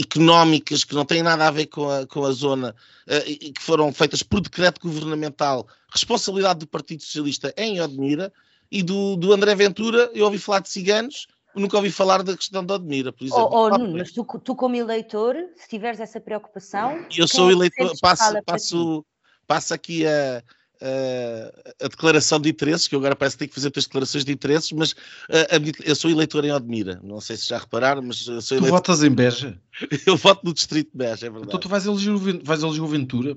económicas que não têm nada a ver com a, com a zona uh, e que foram feitas por decreto governamental, responsabilidade do Partido Socialista em Odmira e do, do André Ventura, eu ouvi falar de ciganos nunca ouvi falar da questão da Admira, por exemplo. Oh, oh Nuno, mas tu, tu, como eleitor, se tiveres essa preocupação... Eu sou é eleitor, passo, passo, passo aqui a, a, a, declaração de interesses, que eu agora parece que tenho que fazer as declarações de interesses, mas a, a, eu sou eleitor em Odmira, não sei se já repararam, mas eu sou eleitor... Tu votas em Beja? eu voto no distrito de Beja, é verdade. Então tu vais eleger, vais eleger o Ventura?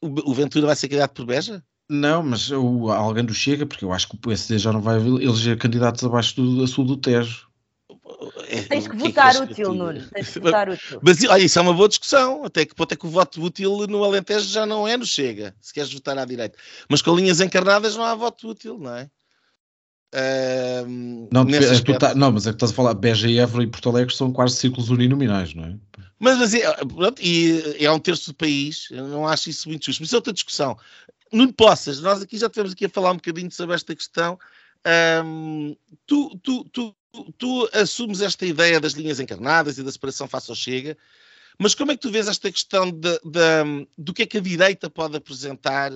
O, o Ventura vai ser candidato por Beja? Não, mas o, alguém do Chega, porque eu acho que o PSD já não vai eleger candidatos abaixo do, a sul do Tejo. É, Tens que votar que útil, Nuno. Tens que votar útil. Mas olha, isso é uma boa discussão. Até que ponto é que o voto útil no Alentejo já não é no Chega, se queres votar à direita. Mas com linhas encarnadas não há voto útil, não é? Uh, não, tá, não, mas é que estás a falar, Beja e Évora e Porto Alegre são quase círculos uninominais, não é? Mas, mas é, pronto, e é um terço do país, eu não acho isso muito justo. Mas é outra discussão. Nuno Poças, nós aqui já estivemos aqui a falar um bocadinho sobre esta questão. Um, tu, tu, tu, tu, assumes esta ideia das linhas encarnadas e da separação face ao Chega, mas como é que tu vês esta questão de, de, do que é que a direita pode apresentar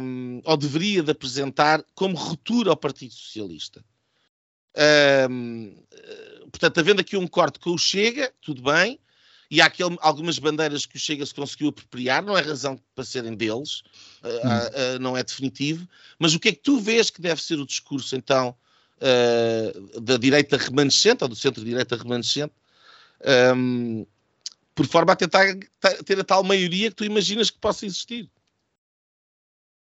um, ou deveria de apresentar como ruptura ao Partido Socialista? Um, portanto, havendo aqui um corte com o Chega, tudo bem, e há aquele, algumas bandeiras que o Chega se conseguiu apropriar, não é razão para serem deles, uh, uh, não é definitivo, mas o que é que tu vês que deve ser o discurso, então, uh, da direita remanescente, ou do centro-direita remanescente, um, por forma a tentar ter a tal maioria que tu imaginas que possa existir?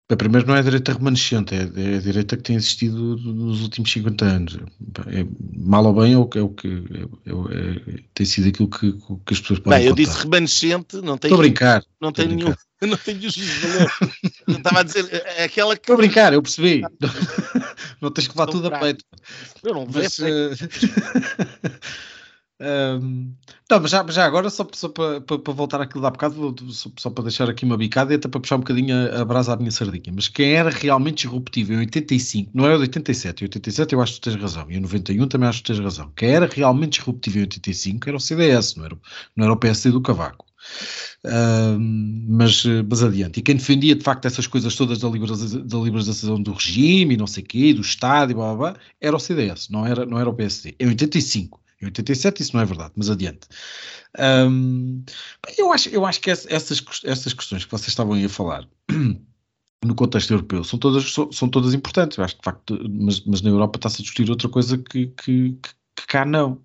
A primeiro não é a direita remanescente, é, é a direita que tem existido nos últimos 50 anos. É, mal ou bem é o que, é o que é, é, tem sido aquilo que, que as pessoas podem Bem, eu contar. disse remanescente, não tem. Estou a brincar. Não tem nenhum. Não tenho valores. Estava a dizer, é aquela que. Estou a brincar, eu percebi. não tens que levar tudo a peito. Eu não vejo. Um, não, mas já, já agora, só, só para, para, para voltar àquilo da bocado, só, só, para deixar aqui uma bicada e até para puxar um bocadinho a, a brasa à minha sardinha. Mas quem era realmente disruptivo em 85, não é o de 87, em 87 eu acho que tens razão, e em 91 também acho que tens razão. Quem era realmente disruptivo em 85 era o CDS, não era, não era o PSD do Cavaco. mas, mas adiante. E quem defendia de facto essas coisas todas da, liberalização, da liberalização do regime e não sei o quê, do Estado e blá, blá, blá, era o CDS, não era, não era o PSD. Em 85. Em 87 isso não é verdade, mas adiante. Um, eu, acho, eu acho que essas, essas questões que vocês estavam aí a falar no contexto europeu são todas, são, são todas importantes. Eu acho que de facto, mas, mas na Europa está-se a discutir outra coisa que, que, que, cá não.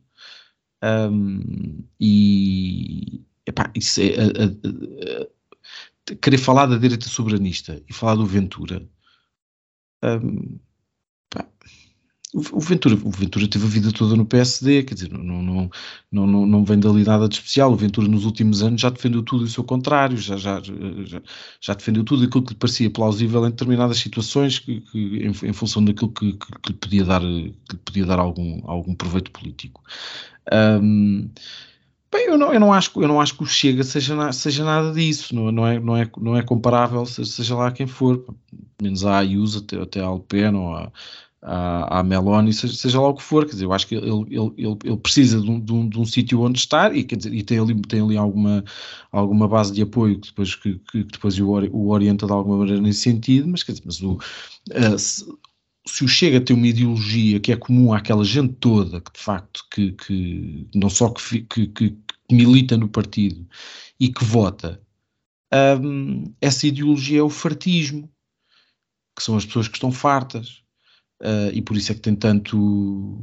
Um, e epá, isso é, a, a, a, querer falar da direita soberanista e falar do Ventura. Um, o Ventura, o Ventura teve a vida toda no PSD, quer dizer, não, não, não, não, vem dali nada de especial. O Ventura nos últimos anos já defendeu tudo e o seu contrário, já, já, já, já, defendeu tudo aquilo que lhe parecia plausível em determinadas situações, que, que em, em, função daquilo que, que, que, lhe podia dar, que podia dar algum, algum proveito político. Um, Bem, eu não, eu não, acho, eu não acho que o Chega seja, seja nada disso, não, não, é, não, é, não é comparável, seja lá quem for, menos a Ayuso, até, até Alpen ou a, à, à Meloni, seja, seja, lá o que for, quer dizer, eu acho que ele, ele, ele, ele precisa de um, de um, de um sítio onde estar e, quer dizer, e tem ali, tem ali alguma, alguma base de apoio que depois, que, que depois o, o orienta de alguma maneira nesse sentido, mas, quer dizer, mas o, uh, se, se o Chega tem uma ideologia que é comum àquela gente toda, que de facto, que, que não só que, que, que milita no partido e que vota, um, essa ideologia é o fartismo, que são as pessoas que estão fartas uh, e por isso é que tem tanto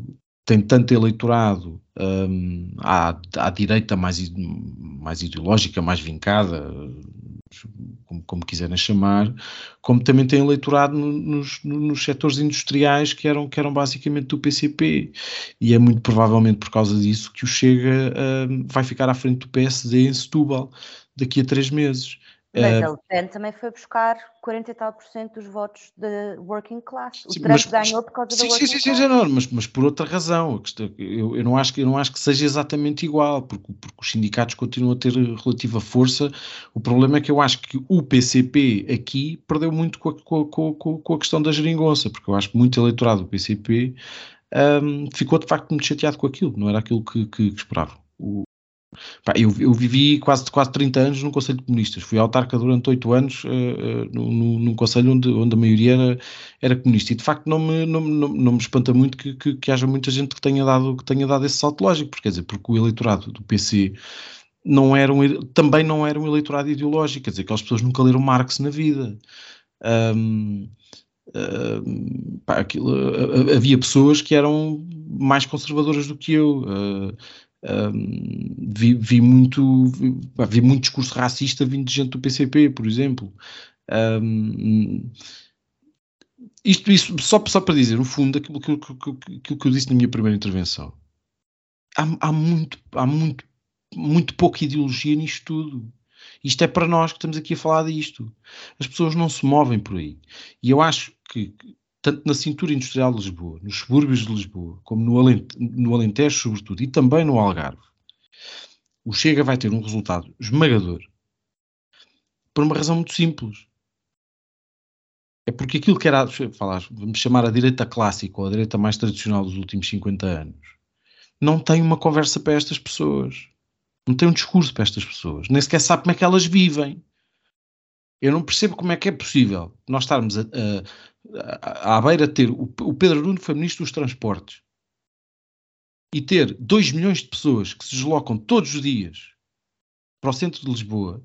tem tanto eleitorado um, à, à direita mais, mais ideológica, mais vincada, como, como quiserem chamar, como também tem eleitorado nos, nos setores industriais que eram, que eram basicamente do PCP. E é muito provavelmente por causa disso que o Chega um, vai ficar à frente do PSD em Setúbal daqui a três meses. Mas uh, a Le Pen também foi buscar 40 e tal por cento dos votos da working class. O sim, Trump mas, ganhou por causa sim, da working sim, sim, class. Sim, não, mas, mas por outra razão. Eu, eu, não acho, eu não acho que seja exatamente igual, porque, porque os sindicatos continuam a ter relativa força. O problema é que eu acho que o PCP aqui perdeu muito com a, com com com a questão da geringonça, porque eu acho que muito eleitorado do PCP um, ficou de facto muito chateado com aquilo, não era aquilo que, que, que esperava. O, Pá, eu, eu, vivi quase, quase 30 anos num Conselho de Comunistas. Fui autarca durante 8 anos uh, uh, num, Conselho onde, onde a maioria era, era comunista. E de facto não me, não, não, não me espanta muito que, que, que, haja muita gente que tenha, dado, que tenha dado esse salto lógico, porque, quer dizer, porque o eleitorado do PC não era um, também não era um eleitorado ideológico, quer dizer, aquelas pessoas nunca leram Marx na vida. Um, pá, aquilo, havia pessoas que eram mais conservadoras do que eu. Uh, vi, vi, muito vi, vi, muito discurso racista vindo de gente do PCP, por exemplo. Um, isto, só, só para dizer, no fundo, aquilo que, que eu disse na minha primeira intervenção. Há, há, muito, há muito, muito pouca ideologia nisto tudo. Isto é para nós que estamos aqui a falar disto. As pessoas não se movem por aí. E eu acho que tanto na cintura industrial de Lisboa, nos subúrbios de Lisboa, como no, Alente, no Alentejo, sobretudo, e também no Algarve, o Chega vai ter um resultado esmagador por uma razão muito simples. É porque aquilo que era, falar, vamos chamar a direita clássica ou a direita mais tradicional dos últimos 50 anos, não tem uma conversa para estas pessoas. Não tem um discurso para estas pessoas. Nem sequer sabe como é que elas vivem. Eu não percebo como é que é possível nós estarmos a, a, à beira de ter. O, Pedro Nuno foi ministro dos Transportes. e ter 2 milhões de pessoas que se deslocam todos os dias para o centro de Lisboa,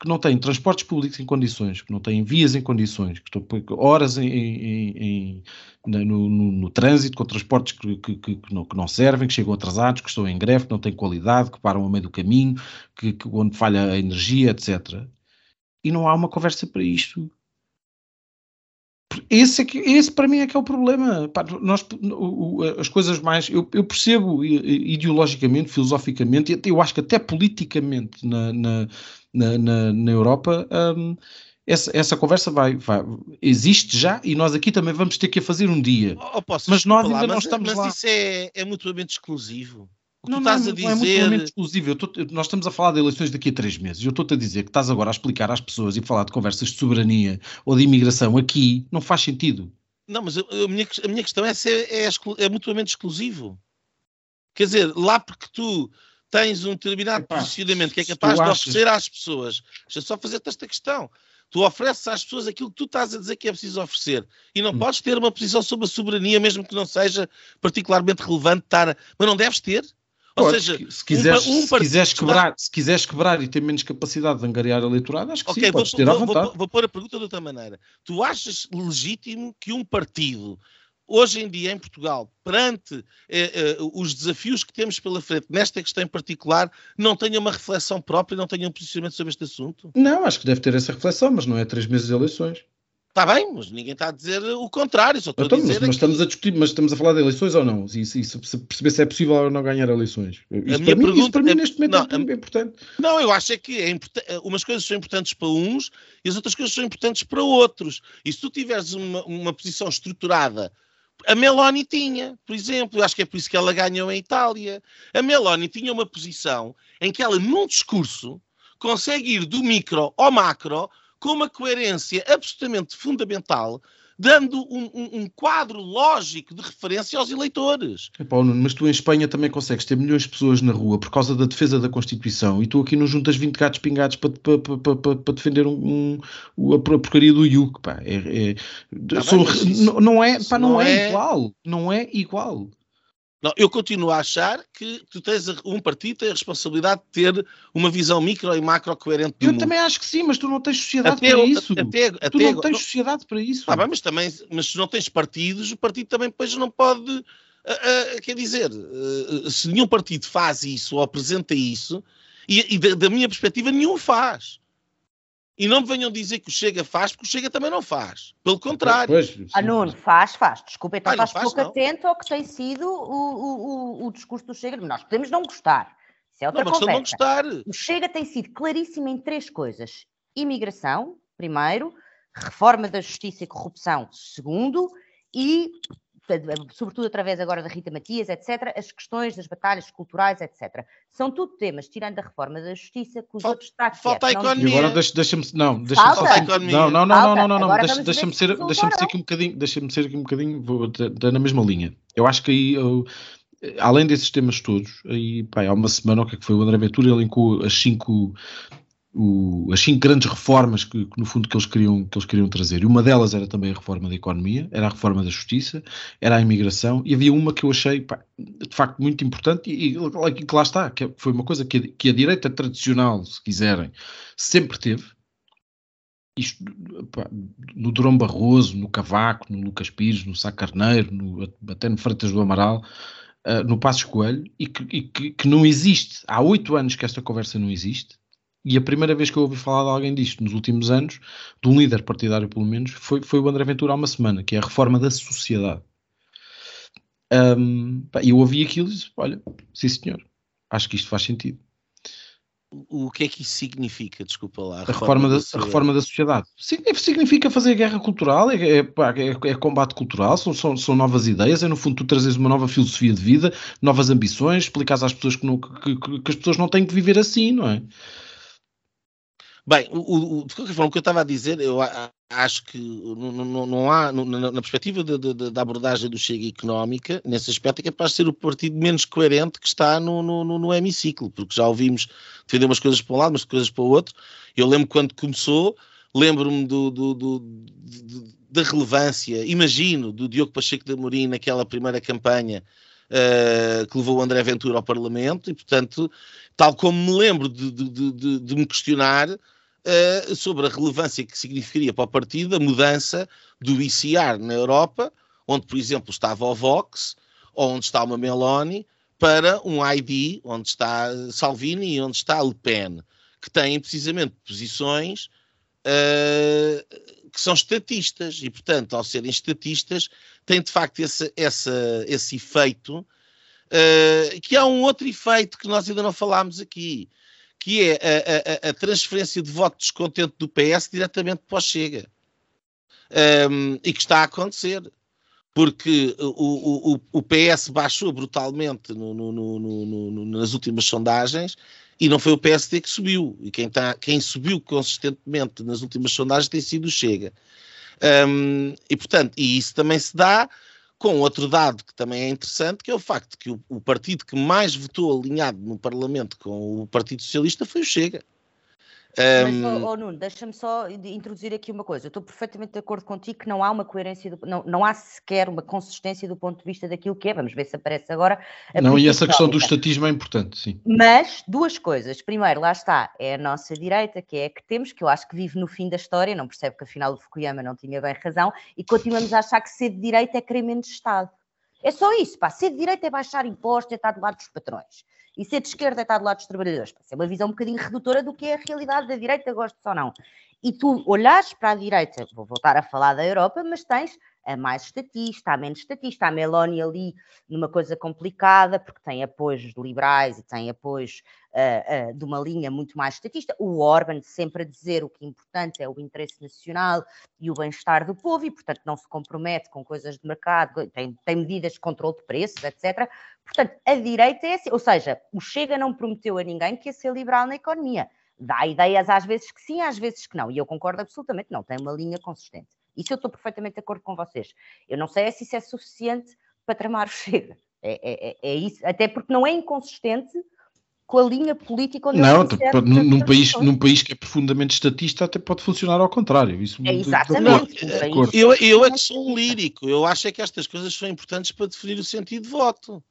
que não têm transportes públicos em condições, que não têm vias em condições, que estão horas em, em, em, no, no, no, trânsito, com transportes que, que, que, não, que, não, servem, que chegam atrasados, que estão em greve, que não têm qualidade, que param ao meio do caminho, que, onde falha a energia, etc. E não há uma conversa para isto. Esse, é que, esse para mim é que é o problema. Nós, as coisas mais. Eu, eu, percebo ideologicamente, filosoficamente, eu acho que até politicamente na, na, na, na Europa. Um, essa, essa conversa vai, vai, existe já e nós aqui também vamos ter que a fazer um dia. Oh, mas nós ainda lá, não mas, estamos mas lá. Mas isso é, é mutuamente exclusivo não, não, estás a dizer... não é mutuamente exclusivo. Tô, nós estamos a falar de eleições daqui a três meses. Eu estou-te a dizer que estás agora a explicar às pessoas e falar de conversas de soberania ou de imigração aqui, não faz sentido. Não, mas a, a minha, a minha questão é se é, é, é, mutuamente exclusivo. Quer dizer, lá porque tu tens um determinado Epá, posicionamento que é capaz de achas... oferecer às pessoas. Deixa só fazer-te esta questão. Tu ofereces às pessoas aquilo que tu estás a dizer que é preciso oferecer. E não hum. podes ter uma posição sobre a soberania, mesmo que não seja particularmente relevante, estar, mas não deves ter. Ou seja, se quiseres, um, um se, quiseres quebrar, se quiseres quebrar e ter menos capacidade de angariar eleitorado, acho que okay, sim, podes vou, ter vou, à vontade. Vou, vou pôr a pergunta de outra maneira. Tu achas legítimo que um partido, hoje em dia em Portugal, perante eh, eh, os desafios que temos pela frente, nesta questão em particular, não tenha uma reflexão própria, não tenha um posicionamento sobre este assunto? Não, acho que deve ter essa reflexão, mas não é três meses de eleições. Está bem, mas ninguém está a dizer o contrário. Só estou então, a dizer mas, mas estamos a discutir, mas estamos a falar de eleições ou não? E, se perceber se é possível ou não ganhar eleições. Isso a minha para pergunta, mim, para mim, neste momento, não, é importante. Não, eu acho é que é umas coisas são importantes para uns e as outras coisas são importantes para outros. E se tu tiveres uma, uma posição estruturada a Meloni tinha, por exemplo, eu acho que é por isso que ela ganhou em Itália. A Meloni tinha uma posição em que ela, num discurso, consegue ir do micro ao macro com uma coerência absolutamente fundamental, dando um, um, um, quadro lógico de referência aos eleitores. Epá, mas tu em Espanha também consegues ter milhões de pessoas na rua por causa da defesa da Constituição e tu aqui não juntas 20 gatos pingados para, para, para, para, defender um, a porcaria do IUC. Pá. É, é, tá bem, não, não, é, pá, não, não é, é igual. Não é igual. Não, eu continuo a achar que tu tens um partido tem a responsabilidade de ter uma visão micro e macro coerente Eu mundo. também acho que sim, mas tu não tens sociedade até, para isso. Até, até, tu não tens não, sociedade para isso. Ah, bem, mas também, mas se não tens partidos, o partido também depois não pode. Uh, uh, quer dizer, uh, se nenhum partido faz isso ou apresenta isso, e, e da, da minha perspectiva, nenhum faz. E não me venham dizer que o Chega faz, porque o Chega também não faz. Pelo contrário. Pois, ah, Nuno, faz, faz. Desculpa, então estás pouco não. atento ao que tem sido o, o, o, o, discurso do Chega. Nós podemos não gostar. Isso é outra não, conversa. Não gostar. O Chega tem sido claríssimo em três coisas. Imigração, primeiro. Reforma da justiça e corrupção, segundo. E sobretudo através agora da Rita Matias, etc., as questões das batalhas culturais, etc. São tudo temas, tirando a reforma da justiça, que os falta, outros está Falta a economia. E agora deixa-me não, deixa-me só não, não, não, não, não, não, não, deixa, deixa-me ser, deixa-me ser aqui um bocadinho, deixa-me ser aqui um bocadinho, vou na mesma linha. Eu acho que aí eu, além desses temas todos, aí pá, há uma semana o que é que foi o André Ventura, ele elencou as cinco o, as cinco grandes reformas que, que, no fundo que eles, queriam, que eles queriam trazer. E uma delas era também a reforma da economia, era a reforma da justiça, era a imigração, e havia uma que eu achei pá, de facto muito importante e, e que lá está, que foi uma coisa que a, que a direita tradicional, se quiserem, sempre teve. Isto, pá, no Durão Barroso, no Cavaco, no Lucas Pires, no Sá Carneiro, no, até no Freitas do Amaral, uh, no Passos Coelho, e, que, e que não existe. Há oito anos que esta conversa não existe e a primeira vez que eu ouvi falar de alguém disto nos últimos anos, de um líder partidário pelo menos, foi, foi o André Ventura há uma semana, que é a reforma da sociedade. Um, e eu ouvi aquilo e disse: Olha, sim senhor, acho que isto faz sentido. O que é que isso significa? Desculpa lá. A, a reforma, da, da a reforma da sociedade. Significa fazer guerra cultural, é, é, é, é combate cultural, são, são, são, novas ideias, é no fundo tu trazes uma nova filosofia de vida, novas ambições, explicares às pessoas que, não, que, que, que as pessoas não têm que viver assim, não é? Bem, o, o, de qualquer forma, o que eu estava a dizer, eu acho que não, não, não há, na, perspectiva da abordagem do Chega Económica, nesse aspecto, é capaz de ser o partido menos coerente que está no, no, no hemiciclo, porque já ouvimos defender umas coisas para um lado, umas coisas para o outro. Eu lembro quando começou, lembro-me do, do, do, da relevância, imagino, do Diogo Pacheco de Amorim naquela primeira campanha uh, que levou o André Ventura ao Parlamento, e portanto, tal como me lembro de, de, de, de me questionar uh, sobre a relevância que significaria para o partido a mudança do ICR na Europa, onde, por exemplo, estava o Vox, onde está uma Meloni, para um ID, onde está Salvini e onde está Le Pen, que têm precisamente posições uh, que são estatistas, e, portanto, ao serem estatistas, têm de facto esse, esse, esse efeito, uh, que há um outro efeito que nós ainda não falámos aqui, que é a, a, a transferência de voto descontente do PS diretamente para o Chega. Um, e que está a acontecer porque o, o, o PS baixou brutalmente no, no, no, nas últimas sondagens e não foi o PSD que subiu. E quem, tá, quem subiu consistentemente nas últimas sondagens tem sido o Chega. Um, e, portanto, e isso também se dá com outro dado que também é interessante, que é o facto que o, o partido que mais votou alinhado no Parlamento com o Partido Socialista foi o Chega. Mas, oh, oh, Nuno, deixa-me só introduzir aqui uma coisa. Eu estou perfeitamente de acordo contigo que não há uma coerência, do, não, não há sequer uma consistência do ponto de vista daquilo que é. Vamos ver se aparece agora. não, e essa questão do estatismo é importante, sim. Mas, duas coisas. Primeiro, lá está, é a nossa direita, que é a que temos, que eu acho que vive no fim da história, não percebe que afinal o Fukuyama não tinha bem razão, e continuamos a achar que ser de direita é querer menos Estado. É só isso, pá. Ser de direita é baixar impostos, é estar do lado dos patrões. E ser de esquerda é estar do lado dos trabalhadores. Isso é uma visão um bocadinho redutora do que é a realidade da direita, gosto ou não. E tu olhares para a direita, vou voltar a falar da Europa, mas tens a mais estatista, a menos estatista, a Meloni ali numa coisa complicada, porque tem apoios liberais e tem apoios uh, uh, de uma linha muito mais estatista. O Orban sempre a dizer o que é importante é o interesse nacional e o bem-estar do povo, e portanto não se compromete com coisas de mercado, tem, tem medidas de controle de preços, etc. Portanto, a direita é assim, ou seja, o Chega não prometeu a ninguém que ia ser liberal na economia. Dá ideias às vezes que sim, às vezes que não. E eu concordo absolutamente, não, tem uma linha consistente. Isso eu estou perfeitamente de acordo com vocês. Eu não sei se isso é suficiente para tramar o Chega. É, é, é, é isso, até porque não é inconsistente com a linha política onde não, num, num país, num país que é profundamente estatista até pode funcionar ao contrário. Isso é exatamente. eu, eu é que sou um lírico. Eu acho é que estas coisas são importantes para definir o sentido de voto.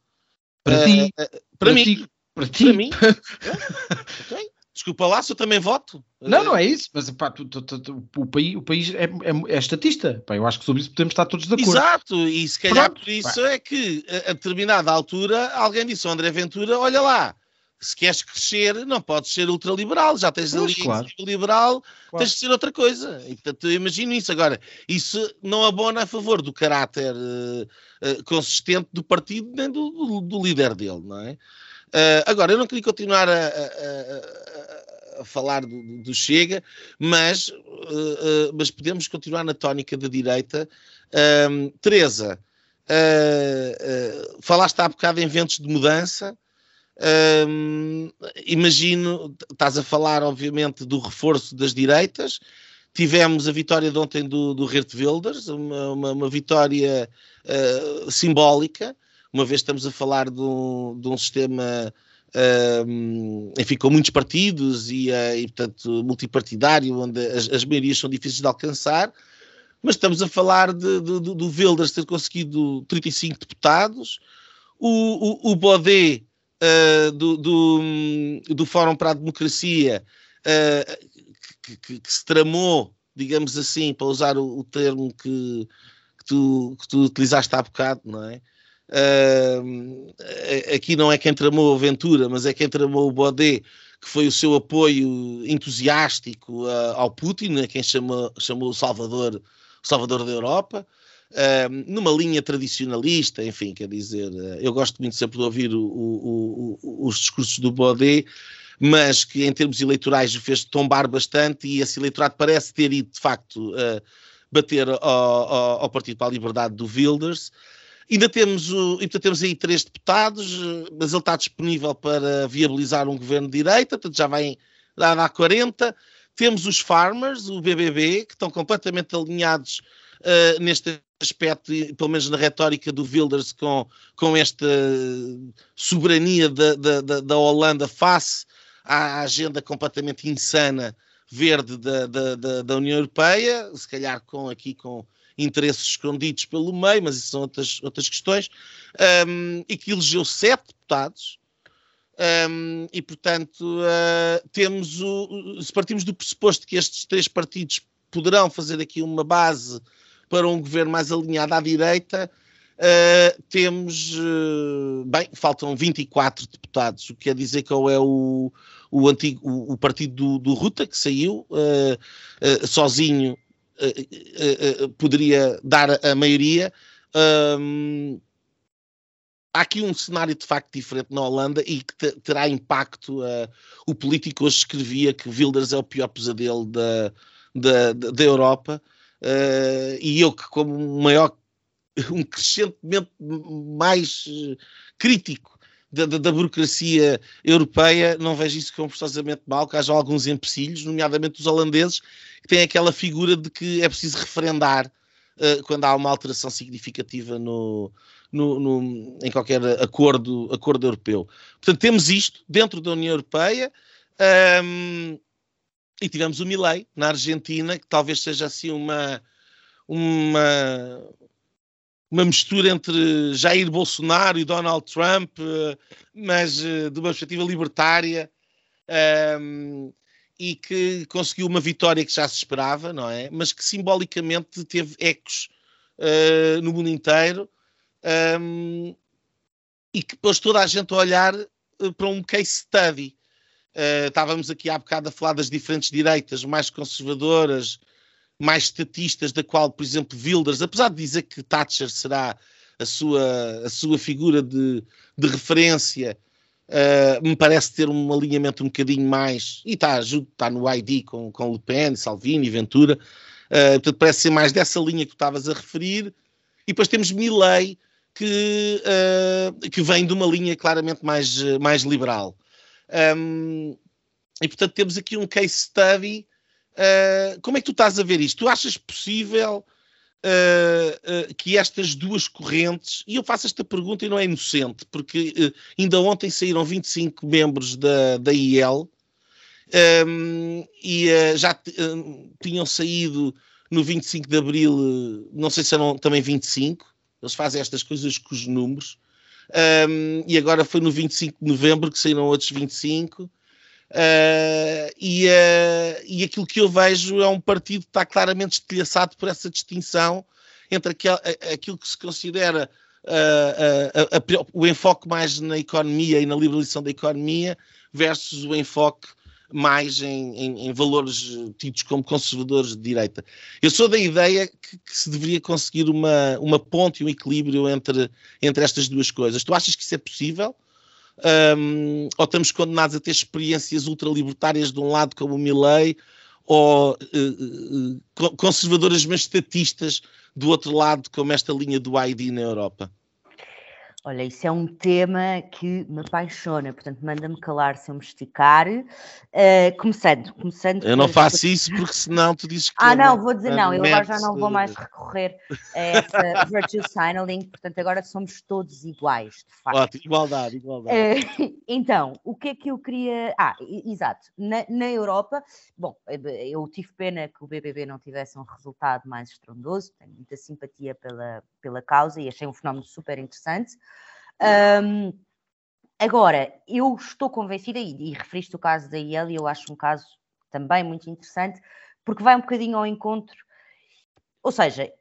Para uh, ti. Uh, para, para, mim. Ti. Para, ti. para mim. okay. Desculpa lá, se eu também voto. Não, não é isso, mas pá, tu, tu, tu, o país, o país é, é, é estatista. Pá, eu acho que sobre isso podemos estar todos de acordo. Exato, e se calhar Pronto, por isso pá. é que a, a, determinada altura alguém disse ao André Ventura: olha lá, se queres crescer, não podes ser ultraliberal, já tens ali claro. liberal, claro. tens de ser outra coisa. E portanto, eu imagino isso. Agora, isso não abona a favor do caráter uh, uh, consistente do partido nem do, do, do líder dele, não é? Uh, agora, eu não queria continuar a, a, a, a falar do, do, Chega, mas, uh, uh, mas podemos continuar na tónica da direita. Teresa, falaste há bocado em ventos de mudança. imagino, estás a falar, obviamente, do reforço das direitas. Tivemos a vitória de ontem do, do Geert Wilders, uma, uma, uma vitória simbólica uma vez estamos a falar de um, de um sistema um, enfim, com muitos partidos e, uh, e portanto, multipartidário, onde as, as maiorias são difíceis de alcançar, mas estamos a falar de, de, de, do Wilders ter conseguido 35 deputados, o, o, o Bodé uh, do, do, do, Fórum para a Democracia, uh, que, que, que, se tramou, digamos assim, para usar o, o termo que, que, tu, que tu utilizaste há bocado, não é? Uh, aqui não é quem tramou a aventura, mas é quem tramou o Bodé, que foi o seu apoio entusiástico uh, ao Putin, né, quem chamou, chamou o Salvador, Salvador da Europa, uh, numa linha tradicionalista, enfim, quer dizer, uh, eu gosto muito sempre de ouvir o, o, os discursos do Bodé, mas que em termos eleitorais fez tombar bastante e esse eleitorado parece ter ido, de facto, bater ao, ao, ao Partido para a Liberdade do Wilders. Ainda temos, o, portanto, temos aí três deputados, mas ele está disponível para viabilizar um governo de direita, portanto já vai dar a 40. Temos os farmers, o BBB, que estão completamente alinhados uh, neste aspecto, pelo menos na retórica do Wilders, com, com esta soberania da, da, da Holanda face à agenda completamente insana verde da, da, da, União Europeia, se calhar com aqui com interesses escondidos pelo meio, mas isso são outras, outras questões, um, e que elegeu sete deputados. Um, e portanto, uh, temos o, se partimos do pressuposto que estes três partidos poderão fazer aqui uma base para um governo mais alinhado à direita, uh, temos, uh, bem, faltam 24 deputados, o que quer dizer ou é o, o antigo, o, o partido do, do, Ruta, que saiu sozinho, poderia dar a maioria. Um, há aqui um cenário de facto diferente na Holanda e que terá impacto. Uh, o político hoje escrevia que Wilders é o pior pesadelo da, da, da Europa uh, e eu que como maior, um crescentemente mais crítico da, da, burocracia europeia, não vejo isso como forçosamente mal, que haja alguns empecilhos, nomeadamente os holandeses, que têm aquela figura de que é preciso referendar uh, quando há uma alteração significativa no, no, no, em qualquer acordo, acordo europeu. Portanto, temos isto dentro da União Europeia um, e tivemos o Milley na Argentina, que talvez seja assim uma, uma, uma mistura entre Jair Bolsonaro e Donald Trump, mas eh, de uma perspectiva libertária. Um, e que conseguiu uma vitória que já se esperava, não é? Mas que simbolicamente teve ecos uh, no mundo inteiro um, e que pôs toda a gente a olhar eh, para um case study. Uh, estávamos aqui há bocado a falar das diferentes direitas, mais conservadoras, mais estatistas, da qual, por exemplo, Wilders, apesar de dizer que Thatcher será a sua, a sua figura de, de referência, uh, me parece ter um alinhamento um bocadinho mais, e está, está no ID com, com Le Pen, Salvini, Ventura, uh, portanto parece ser mais dessa linha que tu estavas a referir, e depois temos Milley, que, uh, que vem de uma linha claramente mais, mais liberal. Um, e portanto temos aqui um case study. Uh, como é que tu estás a ver isto? Tu achas possível uh, que estas duas correntes, e eu faço esta pergunta e não é inocente, porque ainda ontem saíram 25 membros da, da IEL um, e já tinham saído no 25 de Abril, não sei se eram também 25, eles fazem estas coisas com os números. Um, e agora foi no 25 de novembro que saíram outros 25. Uh, e, uh, e aquilo que eu vejo é um partido que está claramente estilhaçado por essa distinção entre aquel, aquilo que se considera uh, o enfoque mais na economia e na liberalização da economia versus o enfoque mais em, em, em, valores tidos como conservadores de direita. Eu sou da ideia que, que, se deveria conseguir uma, uma ponte e um equilíbrio entre, entre estas duas coisas. Tu achas que isso é possível? Um, ou estamos condenados a ter experiências ultralibertárias de um lado como o Milley, ou uh, uh, conservadoras mas estatistas do outro lado, como esta linha do ID na Europa? Olha, isso é um tema que me apaixona, portanto, manda-me calar se eu me esticar. Uh, começando, começando. Eu não faço isso porque senão tu dizes que. Ah, não, vou dizer não, eu agora já não vou mais recorrer a essa virtue signaling, portanto, agora somos todos iguais, de facto. Ótimo, igualdade, igualdade. Uh, então, o que é que eu queria. Ah, exato, na, na Europa, bom, eh, eu tive pena que o BBB não tivesse um resultado mais estrondoso, tenho muita simpatia pela, pela causa e achei um fenómeno super interessante. Um, agora, eu estou convencida, e, e referiste o caso da IEL, e eu acho um caso também muito interessante, porque vai um bocadinho ao encontro. Ou seja,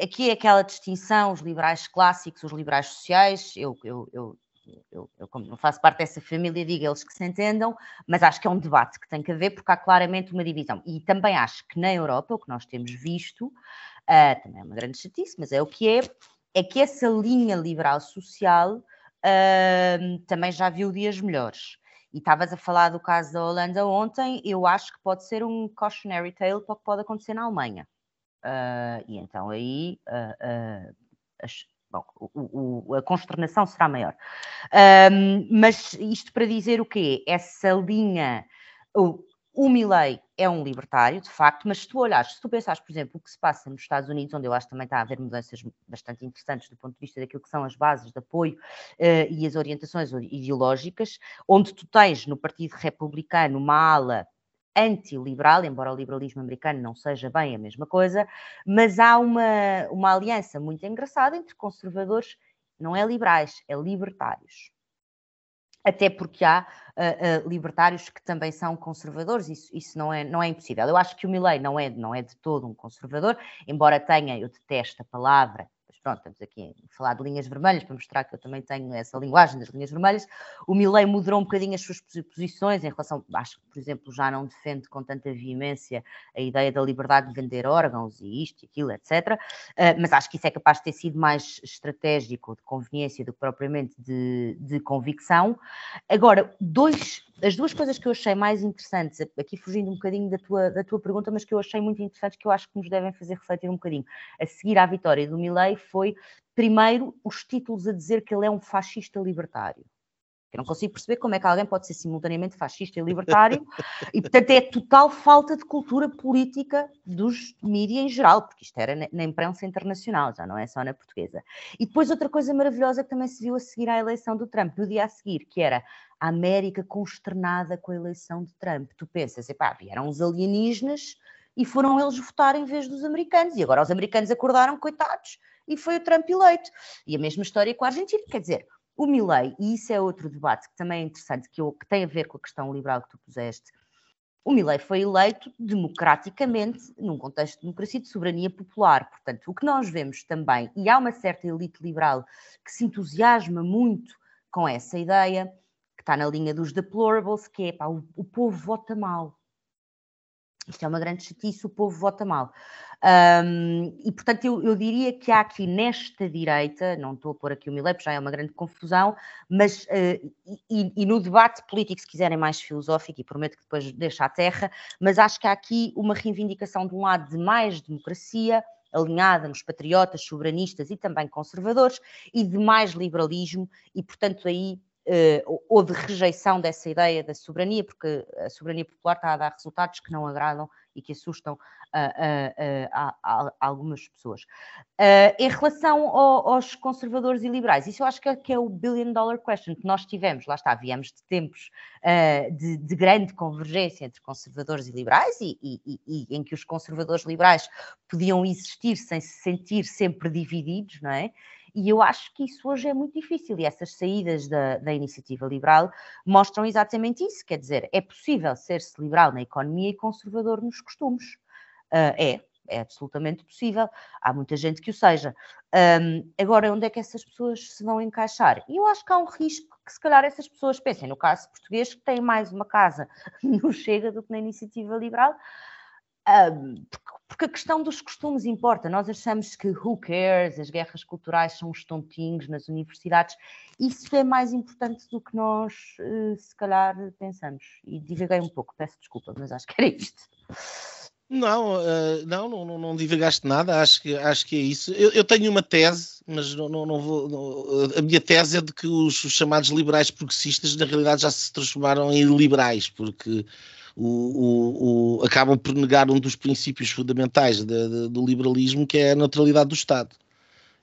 aqui é aquela distinção, os liberais clássicos, os liberais sociais, eu, eu, eu, eu, eu como não faço parte dessa família, digo eles que se entendam, mas acho que é um debate que tem que haver, porque há claramente uma divisão. E também acho que na Europa, o que nós temos visto, uh, também é uma grande chatice, mas é o que é, é que essa linha liberal social uh, também já viu dias melhores. E estavas a falar do caso da Holanda ontem, eu acho que pode ser um cautionary tale para o que pode acontecer na Alemanha. Uh, e então aí uh, as, bom, o, o, a consternação será maior. mas isto para dizer o quê? Essa linha, o Milley é um libertário, de facto, mas se tu olhares, se tu pensares, por exemplo, o que se passa nos Estados Unidos, onde eu acho que também está a haver mudanças bastante interessantes do ponto de vista daquilo que são as bases de apoio uh, e as orientações ideológicas, onde tu tens no Partido Republicano uma ala antiliberal, embora o liberalismo americano não seja bem a mesma coisa, mas há uma, uma aliança muito engraçada entre conservadores, não é liberais, é libertários. Até porque há uh, uh, libertários que também são conservadores, isso, isso não, é, não é impossível. Eu acho que o Milley não é, não é de todo um conservador, embora tenha, eu detesto a palavra, pronto, estamos aqui a falar de linhas vermelhas para mostrar que eu também tenho essa linguagem das linhas vermelhas. O Milley moderou um bocadinho as suas posições em relação, acho que, por exemplo, já não defende com tanta veemência a ideia da liberdade de vender órgãos e isto e aquilo, etc. Uh, mas acho que isso é capaz de ter sido mais estratégico, de conveniência, do que propriamente de, de convicção. Agora, dois as duas coisas que eu achei mais interessantes, aqui fugindo um bocadinho da tua, da tua pergunta, mas que eu achei muito interessantes, que eu acho que nos devem fazer refletir um bocadinho, a seguir à vitória do Milley, foi, primeiro, os títulos a dizer que ele é um fascista libertário. Eu não consigo perceber como é que alguém pode ser simultaneamente fascista e libertário, e portanto é total falta de cultura política dos mídias em geral, porque isto era na imprensa internacional, já não é só na portuguesa. E depois outra coisa maravilhosa que também se viu a seguir à eleição do Trump, no dia a seguir, que era a América consternada com a eleição de Trump. Tu pensas, epá, vieram os alienígenas e foram eles votar em vez dos americanos, e agora os americanos acordaram, coitados, e foi o Trump eleito. E a mesma história com a Argentina, quer dizer, o Milley, e isso é outro debate que também é interessante, que, eu, que tem a ver com a questão liberal que tu puseste, o Milley foi eleito democraticamente num contexto de democracia de soberania popular. Portanto, o que nós vemos também, e há uma certa elite liberal que se entusiasma muito com essa ideia, que está na linha dos deplorables, que é pá, o, o povo vota mal. Isto é uma grande chatice, o povo vota mal. Um, e, portanto, eu, eu, diria que há aqui nesta direita, não estou a pôr aqui o porque já é uma grande confusão, mas, uh, e, e, no debate político, se quiserem mais filosófico, e prometo que depois deixo a terra, mas acho que há aqui uma reivindicação de um lado de mais democracia, alinhada nos patriotas, soberanistas e também conservadores, e de mais liberalismo, e, portanto, aí uh, ou de rejeição dessa ideia da soberania, porque a soberania popular está a dar resultados que não agradam e que assustam a, a, algumas pessoas. Uh, em relação ao, aos conservadores e liberais, isso eu acho que é, que é, o billion dollar question que nós tivemos, lá está, viemos de tempos uh, de, de, grande convergência entre conservadores e liberais e, e, e, em que os conservadores liberais podiam existir sem se sentir sempre divididos, não é? E eu acho que isso hoje é muito difícil e essas saídas da, da iniciativa liberal mostram exatamente isso. Quer dizer, é possível ser-se liberal na economia e conservador nos costumes. Uh, é, é absolutamente possível. Há muita gente que o seja. Um, agora, onde é que essas pessoas se vão encaixar? E eu acho que há um risco que, se calhar, essas pessoas pensem, no caso português, que tem mais uma casa no Chega do que na iniciativa liberal. Porque a questão dos costumes importa. Nós achamos que who cares, as guerras culturais são os tontinhos nas universidades. Isso é mais importante do que nós, eh, se calhar, pensamos. E divaguei um pouco, peço desculpa, mas acho que era isto. Não, uh, não, não, não, divagaste nada, acho que, acho que é isso. Eu, eu tenho uma tese, mas não, não, não vou. Não, a minha tese é de que os, os chamados liberais progressistas, na realidade, já se transformaram em liberais, porque o, o, acabam por negar um dos princípios fundamentais de, de, do liberalismo, que é a neutralidade do Estado.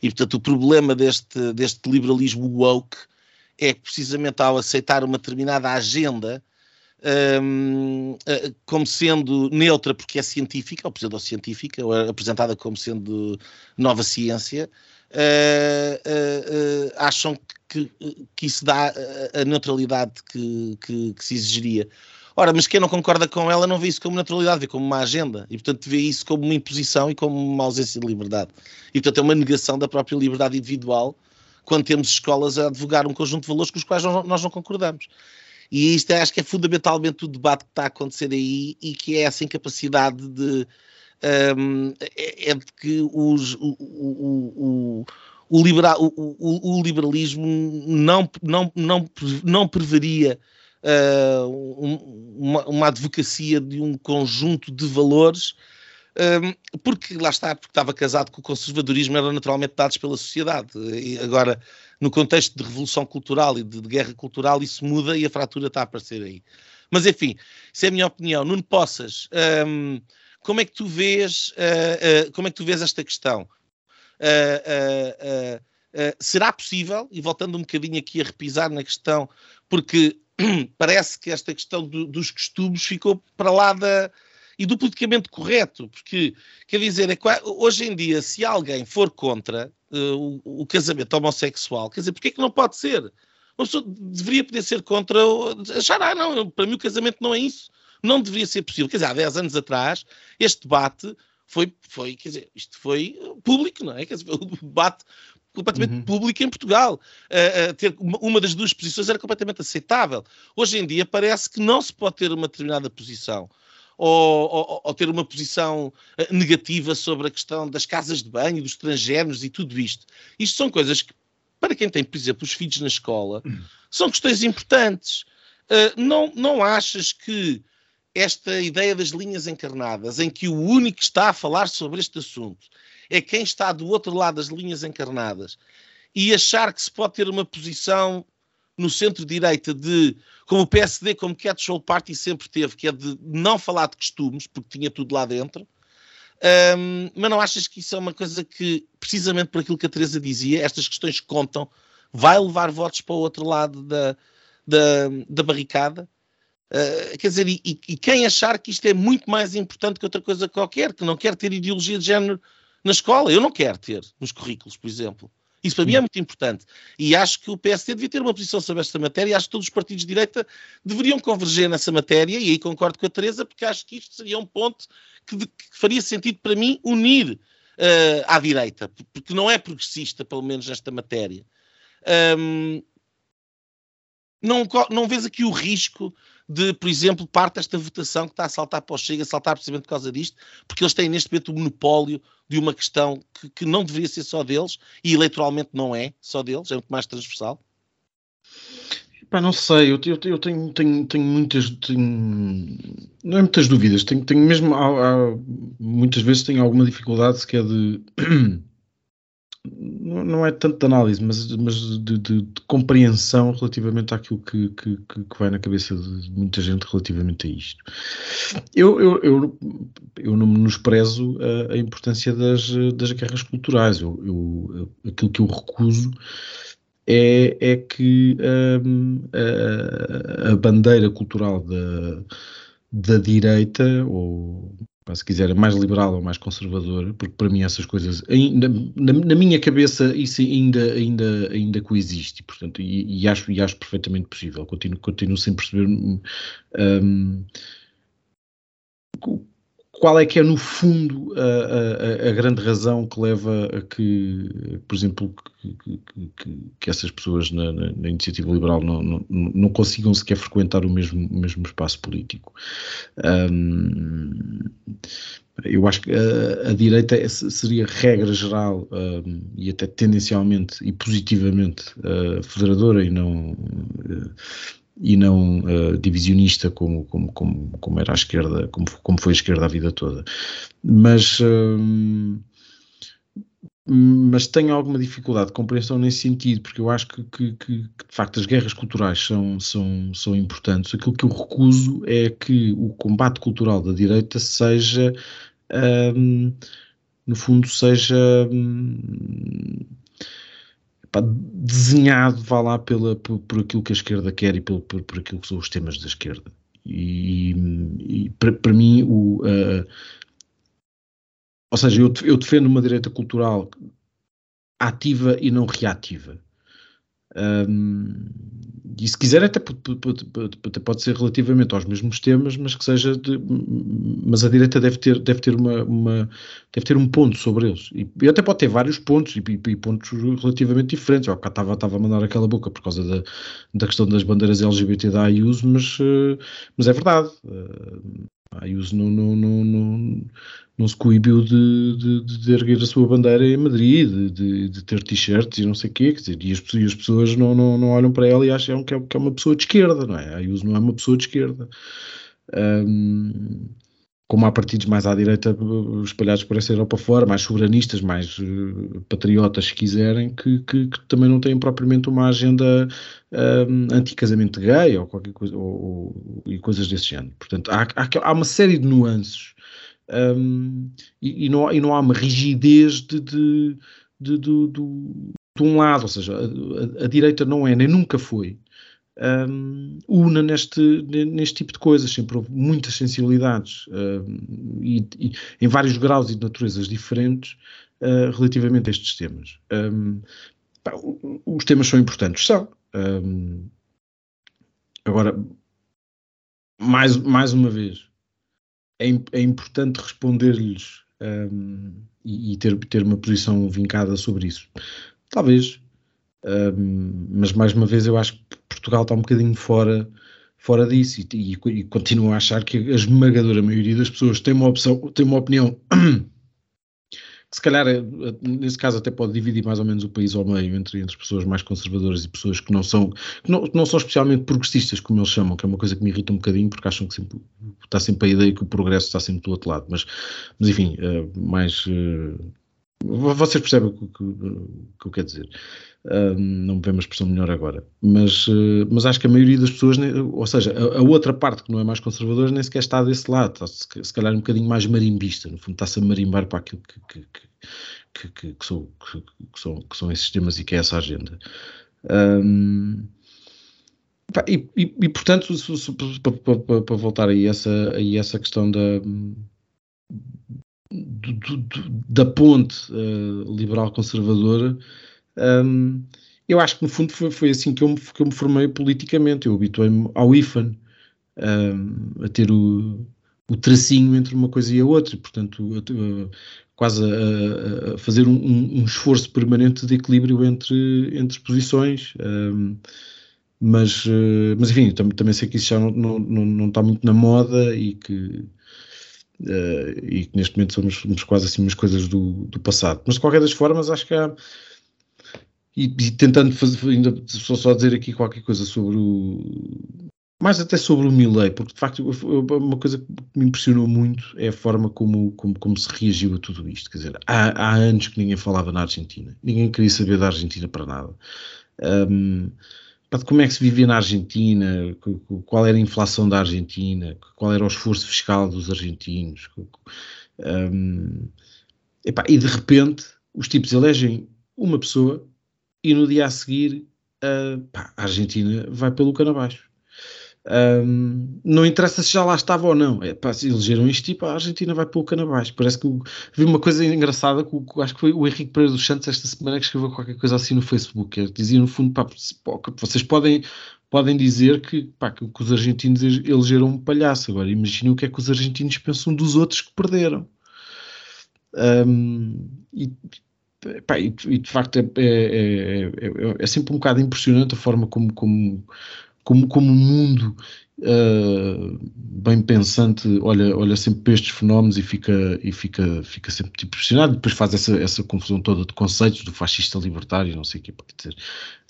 E, portanto, o problema deste, deste liberalismo woke é que, precisamente ao aceitar uma determinada agenda um, como sendo neutra porque é científica, ou pseudocientífica, ou apresentada como sendo nova ciência, uh, uh, uh, acham que, que isso dá a neutralidade que, que, que se exigiria. Ora, mas quem não concorda com ela não vê isso como naturalidade, vê como uma agenda e, portanto, vê isso como uma imposição e como uma ausência de liberdade. E, portanto, é uma negação da própria liberdade individual quando temos escolas a advogar um conjunto de valores com os quais nós não concordamos. E isto acho que é fundamentalmente o debate que está a acontecer aí e que é essa incapacidade de. Um, é, é, de que os, o, o, o, o, liberal, o, liberalismo não, não, não, não preveria uh, uma, uma advocacia de um conjunto de valores, um, porque lá está, porque estava casado com o conservadorismo, eram naturalmente dados pela sociedade. E agora, no contexto de revolução cultural e de, de guerra cultural, isso muda e a fratura está a aparecer aí. Mas enfim, isso é a minha opinião. Nuno Poças, um, como é que tu vês, uh, uh, como é que tu vês esta questão? Uh, será possível, e voltando um bocadinho aqui a repisar na questão, porque parece que esta questão do, dos costumes ficou para lá da, e do politicamente correto, porque quer dizer, é, hoje em dia, se alguém for contra uh, o, o, casamento homossexual, quer dizer, porquê é que não pode ser? Uma pessoa deveria poder ser contra, achar, ah, não, para mim o casamento não é isso, não deveria ser possível. Quer dizer, há 10 anos atrás, este debate foi, foi quer dizer, isto foi público, não é? Quer dizer, o debate completamente uhum. público em Portugal. Uh, uh, ter uma, uma, das duas posições era completamente aceitável. Hoje em dia parece que não se pode ter uma determinada posição. Ou, ou, ou, ter uma posição uh, negativa sobre a questão das casas de banho, dos transgéneros e tudo isto. Isto são coisas que, para quem tem, por exemplo, os filhos na escola, uhum. são questões importantes. não, não achas que esta ideia das linhas encarnadas, em que o único que está a falar sobre este assunto é quem está do outro lado das linhas encarnadas e achar que se pode ter uma posição no centro-direita de, como o PSD, como Catch-all Party sempre teve, que é de não falar de costumes, porque tinha tudo lá dentro. Um, mas não achas que isso é uma coisa que, precisamente por aquilo que a Teresa dizia, estas questões contam, vai levar votos para o outro lado da, da, da barricada? Uh, quer dizer, e, e, quem achar que isto é muito mais importante que outra coisa qualquer, que não quer ter ideologia de género na escola. Eu não quero ter nos currículos, por exemplo. Isso para mim é muito importante. E acho que o PSD devia ter uma posição sobre esta matéria. Acho que todos os partidos de direita deveriam converger nessa matéria. E aí concordo com a Teresa, porque acho que isto seria um ponto que, de, que faria sentido para mim unir uh, à direita, porque não é progressista, pelo menos nesta matéria. Um, não, não vês aqui o risco de, por exemplo, parte desta votação que está a saltar para o Chega, a saltar precisamente por causa disto, porque eles têm neste momento o monopólio de uma questão que, que não deveria ser só deles e eleitoralmente não é só deles, é muito mais transversal? Pá, não sei, eu, eu, eu tenho, tenho, tenho, muitas. Tenho, não é muitas dúvidas, tenho, tenho mesmo. Há, há, muitas vezes tenho alguma dificuldade se quer de. não é tanto de análise, mas, mas de, de, de, compreensão relativamente àquilo que, que, que, vai na cabeça de muita gente relativamente a isto. Eu, eu, eu, eu não menosprezo a, a importância das, das guerras culturais. Eu, eu, aquilo que eu recuso é, é que um, a, a, bandeira cultural da, da direita, ou se quiser, mais liberal ou mais conservador, porque para mim essas coisas, ainda, na, na, minha cabeça, isso ainda, ainda, ainda coexiste, portanto, e, e, acho, e acho perfeitamente possível. Continuo, continuo sem perceber um, qual é que é, no fundo, a, a, a, grande razão que leva a que, por exemplo, que, que, que essas pessoas na, na, na iniciativa liberal não, não, não, consigam sequer frequentar o mesmo, o mesmo espaço político. Um, eu acho que a, a, direita é, seria regra geral um, e até tendencialmente e positivamente uh, federadora e não uh, e não uh, divisionista como, como, como, como, era a esquerda, como, como foi a esquerda a vida toda. Mas, uh, mas tenho alguma dificuldade de compreensão nesse sentido, porque eu acho que, que, que, de facto as guerras culturais são, são, são importantes. Aquilo que eu recuso é que o combate cultural da direita seja, um, no fundo, seja. Um, pá, desenhado, vá lá, pela, por, por, aquilo que a esquerda quer e por, por, por aquilo que são os temas da esquerda. E, e para mim, o, uh, ou seja, eu, eu defendo uma direita cultural ativa e não reativa. Um, e se quiser até pode, pode, ser relativamente aos mesmos temas, mas que seja de, mas a direita deve ter, deve ter uma, uma, deve ter um ponto sobre eles. E, e até pode ter vários pontos e, e, pontos relativamente diferentes. Eu estava, estava a mandar aquela boca por causa da, da questão das bandeiras LGBT da Ayuso, mas, eh, mas é verdade. Eh, a Ayuso não, não, não, não, não se coibiu de, de, de, erguer a sua bandeira em Madrid, de, de, de ter t-shirts e não sei o quê, quer dizer, e as, e as pessoas não, não, não, olham para ela e acham que é, que é uma pessoa de esquerda, não é? A Ayuso não é uma pessoa de esquerda. Um, como há partidos mais à direita espalhados por essa Europa fora, mais soberanistas, mais uh, patriotas, se quiserem, que, que, que, também não têm propriamente uma agenda um, anti-casamento gay ou qualquer coisa, ou, ou, e coisas desse género. Portanto, há, há, há uma série de nuances um, e, e, não, e não há uma rigidez de, de, de, de, de um lado, ou seja, a, a, a, direita não é, nem nunca foi um, una neste, neste tipo de coisas. Sempre houve muitas sensibilidades um, e, e, em vários graus e de naturezas diferentes uh, relativamente a estes temas. Um, pá, os temas são importantes, são. agora, mais, mais uma vez, é, é importante responder-lhes e, e ter, ter uma posição vincada sobre isso. Talvez, mas mais uma vez eu acho que Portugal está um bocadinho fora, fora disso e, e, e continuo a achar que a esmagadora maioria das pessoas tem uma opção, tem uma opinião que se calhar, eh, nesse caso, até pode dividir mais ou menos o país ao meio entre, entre pessoas mais conservadoras e pessoas que não são, que não, não são especialmente progressistas, como eles chamam, que é uma coisa que me irrita um bocadinho, porque acham que sempre, está sempre a ideia que o progresso está sempre do outro lado. Mas, mas enfim, uh, mais. Uh, vocês percebem o que, que, que eu quero dizer. Não me vem uma expressão melhor agora. Mas, uh, mas acho que a maioria das pessoas, ou seja, a, a, outra parte que não é mais conservadora, nem sequer está desse lado, está se, calhar um bocadinho mais marimbista, no fundo está-se a marimbar para aquilo que, que, que, que, são, que, são, que são esses temas e que é essa agenda. Um, e, e, e, portanto, para, voltar aí essa, aí essa questão da, do, do, da ponte uh, liberal conservadora, um, eu acho que no fundo foi, foi assim que eu, que eu me formei politicamente. Eu habituei-me ao IFAN, um, a ter o, o tracinho entre uma coisa e a outra, portanto, quase a, a fazer um, um, esforço permanente de equilíbrio entre, entre posições. Um, mas, mas enfim, também, também sei que isso já não, não, não, está muito na moda e que, uh, e que neste momento somos, somos, quase assim umas coisas do, do passado. Mas de qualquer das formas, acho que há, e, e tentando fazer, ainda só, só dizer aqui qualquer coisa sobre o. Mais até sobre o Milley, porque de facto uma coisa que me impressionou muito é a forma como, como, como se reagiu a tudo isto. Quer dizer, há, há anos que ninguém falava na Argentina, ninguém queria saber da Argentina para nada. Um, como é que se vivia na Argentina, qual era a inflação da Argentina, qual era o esforço fiscal dos argentinos. Um, e de repente os tipos elegem uma pessoa e no dia a seguir uh, pá, a Argentina vai pelo cano abaixo. Um, não interessa se já lá estava ou não. É, pá, se elegeram isto tipo, a Argentina vai pelo cano abaixo. Parece que vi uma coisa engraçada, que, acho que foi o Henrique Pereira dos Santos esta semana que escreveu qualquer coisa assim no Facebook. Que dizia no fundo, pá, vocês podem, podem dizer que, pá, que os argentinos elegeram um palhaço. Agora imaginem o que é que os argentinos pensam dos outros que perderam. Um, e Pá, e, e, de facto é, é, é, é, sempre um bocado impressionante a forma como, como, como, como o mundo uh, bem pensante olha, olha sempre para estes fenómenos e fica, e fica, fica sempre tipo, impressionado. Depois faz essa, essa confusão toda de conceitos do fascista libertário, não sei o que, dizer,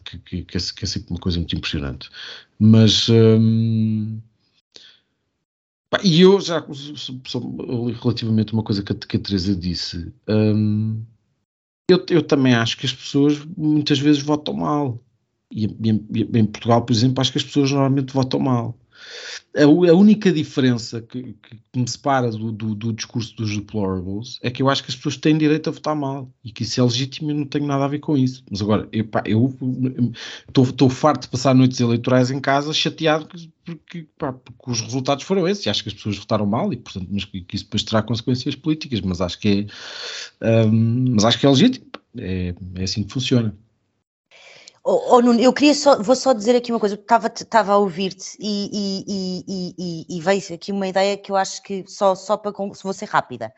que, que, que, é, que é sempre uma coisa muito impressionante. Mas. Um, e eu já, relativamente a uma coisa que a, que a Teresa disse, um, eu, eu também acho que as pessoas muitas vezes votam mal. E, e, em Portugal, por exemplo, acho que as pessoas normalmente votam mal. A, a única diferença que, que, me separa do, do, do, discurso dos deplorables é que eu acho que as pessoas têm direito a votar mal e que isso é legítimo e não tenho nada a ver com isso. Mas agora, eu estou farto de passar noites eleitorais em casa chateado porque, pá, porque, os resultados foram esses e acho que as pessoas votaram mal e, portanto, mas que, isso depois terá consequências políticas. Mas acho que é, um, mas acho que é legítimo. É, é assim que funciona. Oh, oh, Nuno, eu queria só, vou só dizer aqui uma coisa, estava, a ouvir-te e, e, e, e, veio aqui uma ideia que eu acho que só, só para, vou ser rápida.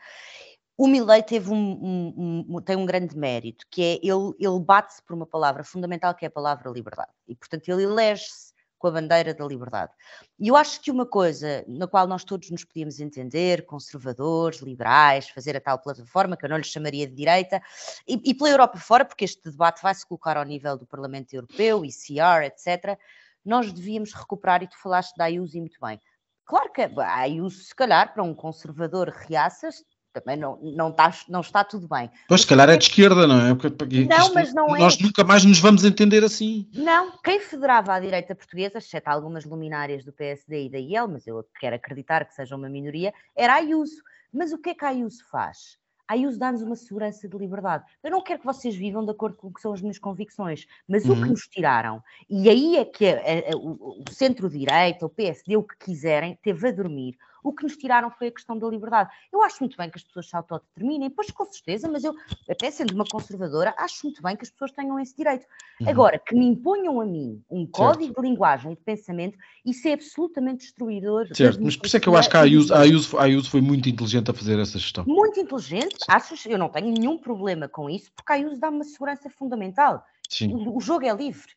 O Milley teve um, um, um, tem um grande mérito, que é ele, ele bate-se por uma palavra fundamental que é a palavra liberdade. E, portanto, ele elege-se com a bandeira da liberdade. E eu acho que uma coisa na qual nós todos nos podíamos entender, conservadores, liberais, fazer a tal plataforma, que eu não lhe chamaria de direita, e, e pela Europa fora, porque este debate vai se colocar ao nível do Parlamento Europeu, ICR, etc., nós devíamos recuperar, e tu falaste da e muito bem. Claro que a Ayuso, se calhar, para um conservador reaças, também não, não, está, não está tudo bem. Pois, se calhar é de esquerda, não é? Porque, não, isto, mas não é. Nós nunca mais nos vamos entender assim. Não, quem federava a direita portuguesa, exceto algumas luminárias do PSD e da IEL, mas eu quero acreditar que seja uma minoria, era a Ayuso. Mas o que é que a Ayuso faz? a IUS dá-nos uma segurança de liberdade. Eu não quero que vocês vivam de acordo com o que são as minhas convicções, mas uhum. o que uhum. nos tiraram, e aí é que a, a, o, o centro-direita, o PSD, o que quiserem, teve a dormir. O que nos tiraram foi a questão da liberdade. Eu acho muito bem que as pessoas se autodeterminem, pois com certeza, mas eu, até sendo uma conservadora, acho muito bem que as pessoas tenham esse direito. Uhum. Agora, que me imponham a mim um código certo. de linguagem e de pensamento, isso é absolutamente destruidor. Certo, mas por isso é que eu acho que a Ayuso, a, Ayuso, a Ayuso foi muito inteligente a fazer essa gestão. Muito inteligente, achas? Eu não tenho nenhum problema com isso, porque a Ayuso dá uma segurança fundamental. Sim. O, o jogo é livre.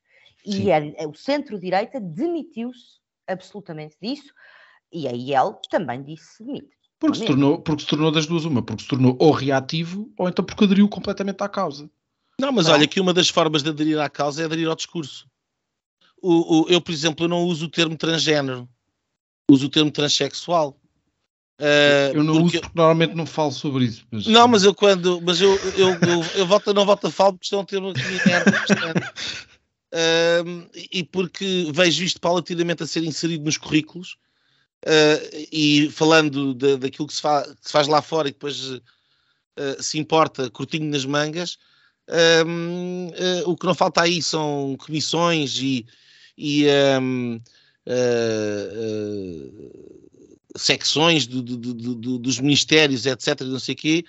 E é, é, o centro-direita demitiu-se absolutamente disso. E a IEL também disse demite. Porque se, tornou, porque se tornou das duas uma, porque se tornou ou reativo ou então porque aderiu completamente à causa. Não, mas olha que uma das formas de aderir à causa é aderir ao discurso. O, o, eu, por exemplo, eu não uso o termo transgênero, uso o termo transexual. Uh, eu não porque... uso porque normalmente não falo sobre isso. Mas... Não, mas eu quando. Mas eu, eu, eu, eu volto, não volto a falar porque estão a ter uma uh, e porque vejo isto paulatinamente a ser inserido nos currículos uh, e falando de, daquilo que se, fa, que se, faz lá fora e depois uh, se importa curtinho nas mangas, um, ehm, uh, o que não falta aí são comissões e, e um, ehm, secções do, do, do, dos ministérios, etc., não sei o quê,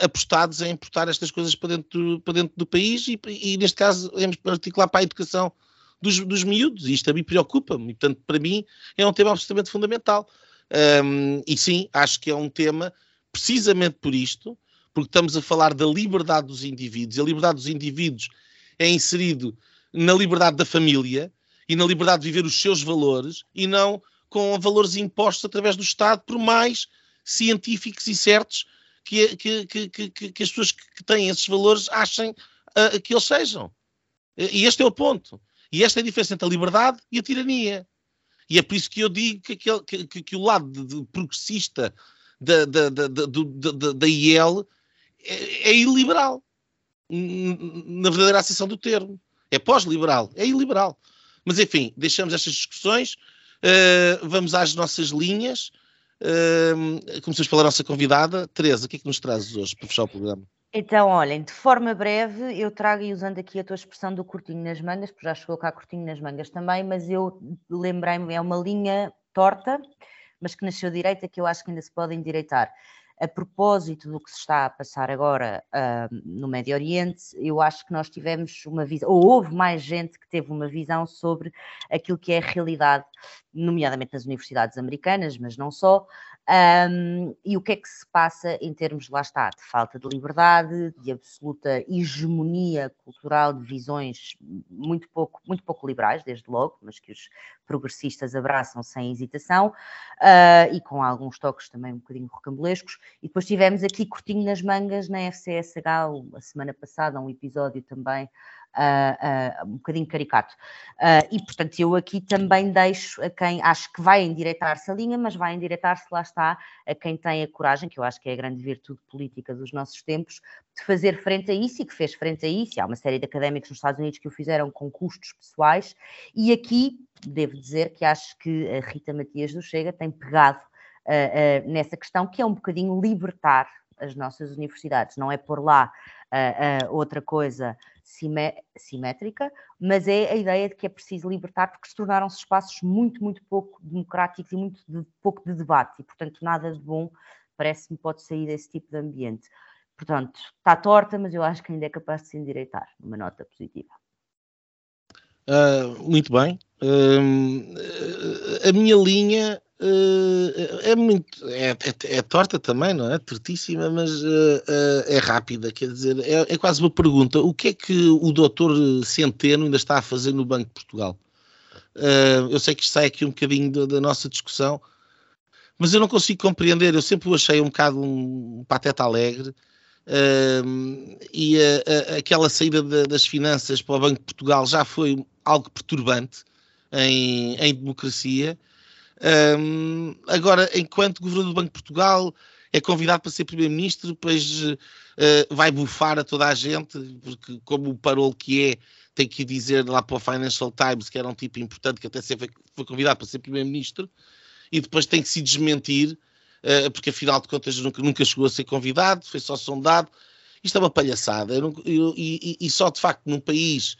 apostados em importar estas coisas para dentro, para dentro do país e, e, neste caso, em particular para a educação dos, dos miúdos, e isto a mim preocupa-me, portanto, para mim, é um tema absolutamente fundamental. Um, e sim, acho que é um tema, precisamente por isto, porque estamos a falar da liberdade dos indivíduos, e a liberdade dos indivíduos é inserido na liberdade da família e na liberdade de viver os seus valores e não com valores impostos através do Estado, por mais científicos e certos que, que, que, que as pessoas que têm esses valores achem uh, que eles sejam. E este é o ponto. E esta é a diferença entre a liberdade e a tirania. E é por isso que eu digo que, aquele, que, que o lado de, de progressista da, da, da, da, da IEL é, é iliberal. Na verdadeira acessão do termo. É pós-liberal, é iliberal. Mas enfim, deixamos estas discussões, uh, vamos às nossas linhas. Uh, começamos pela nossa convidada. Teresa, o que é que nos trazes hoje para fechar o programa? Então, olhem, de forma breve, eu trago e usando aqui a tua expressão do curtinho nas mangas, porque já chegou cá curtinho nas mangas também, mas eu lembrei-me, é uma linha torta, mas que nasceu direita, que eu acho que ainda se pode endireitar. A propósito do que se está a passar agora uh, no Médio Oriente, eu acho que nós tivemos uma visão, ou houve mais gente que teve uma visão sobre aquilo que é a realidade, nomeadamente nas universidades americanas, mas não só, um, e o que é que se passa em termos, lá está, de falta de liberdade, de absoluta hegemonia cultural, de visões muito pouco, muito pouco liberais, desde logo, mas que os progressistas abraçam sem hesitação, uh, e com alguns toques também um bocadinho rocambolescos. E depois tivemos aqui curtinho nas mangas na FCSH, a semana passada, um episódio também uh, um bocadinho caricato. Uh, e, portanto, eu aqui também deixo a quem acho que vai endireitar-se a linha, mas vai endireitar-se, lá está, a quem tem a coragem, que eu acho que é a grande virtude política dos nossos tempos, de fazer frente a isso e que fez frente a isso. E há uma série de académicos nos Estados Unidos que o fizeram com custos pessoais, e aqui devo dizer que acho que a Rita Matias do Chega tem pegado uh, uh, nessa questão, que é um bocadinho libertar as nossas universidades, não é por lá uh, outra coisa simétrica, mas é a ideia de que é preciso libertar, porque se tornaram-se espaços muito, muito pouco democráticos e muito de, pouco de debate, e portanto nada de bom parece-me pode sair desse tipo de ambiente. Portanto, está torta, mas eu acho que ainda é capaz de se endireitar, uma nota positiva. Uh, muito bem. Uh, a minha linha é muito. É, é, é, torta também, não é? Tortíssima, mas uh, é rápida. Quer dizer, é, é, quase uma pergunta. O que é que o doutor Centeno ainda está a fazer no Banco de Portugal? eu sei que isto sai aqui um bocadinho da, nossa discussão, mas eu não consigo compreender. Eu sempre o achei um bocado um pateta alegre. e aquela saída das finanças para o Banco de Portugal já foi algo perturbante em, em democracia. Um, agora, enquanto governador do Banco de Portugal, é convidado para ser primeiro-ministro, depois uh, vai bufar a toda a gente, porque como o parol que é, tem que dizer lá para o Financial Times que era um tipo importante, que até foi, foi convidado para ser primeiro-ministro, e depois tem que se desmentir uh, porque afinal de contas nunca, nunca chegou a ser convidado, foi só sondado. Isto é uma palhaçada. Eu, eu, e, e, só de facto num país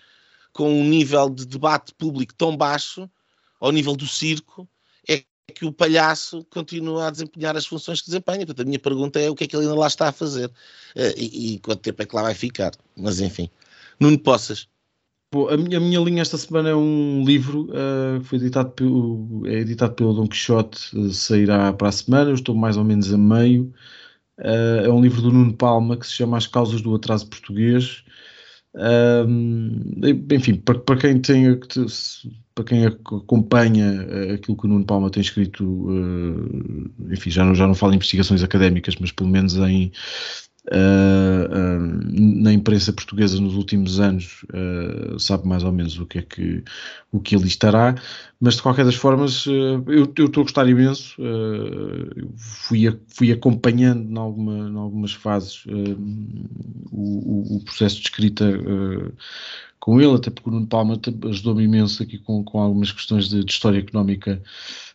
com um nível de debate público tão baixo, ao nível do circo, que o palhaço continua a desempenhar as funções que desempenha. Portanto, a minha pergunta é o que é que ele ainda lá está a fazer uh, e, e, quanto tempo é que lá vai ficar. Mas enfim, Nuno Poças. Bom, a, minha, a minha linha esta semana é um livro uh, que foi editado pelo, é editado pelo Dom Quixote, uh, sairá para a semana, eu estou mais ou menos a meio. Uh, é um livro do Nuno Palma que se chama As Causas do Atraso Português. Enfim, para, para, quem tem para quem acompanha aquilo que o Nuno Palma tem escrito, enfim, já não, já não falo em investigações académicas, mas pelo menos em, Uh, uh, na imprensa portuguesa nos últimos anos uh, sabe mais ou menos o que é que o que ali estará, mas de qualquer das formas eu, eu estou a gostar imenso fui, fui acompanhando em, alguma, algumas fases o, o, processo de escrita com ele, até porque o Nuno Palma ajudou-me imenso aqui com, com algumas questões de, de história económica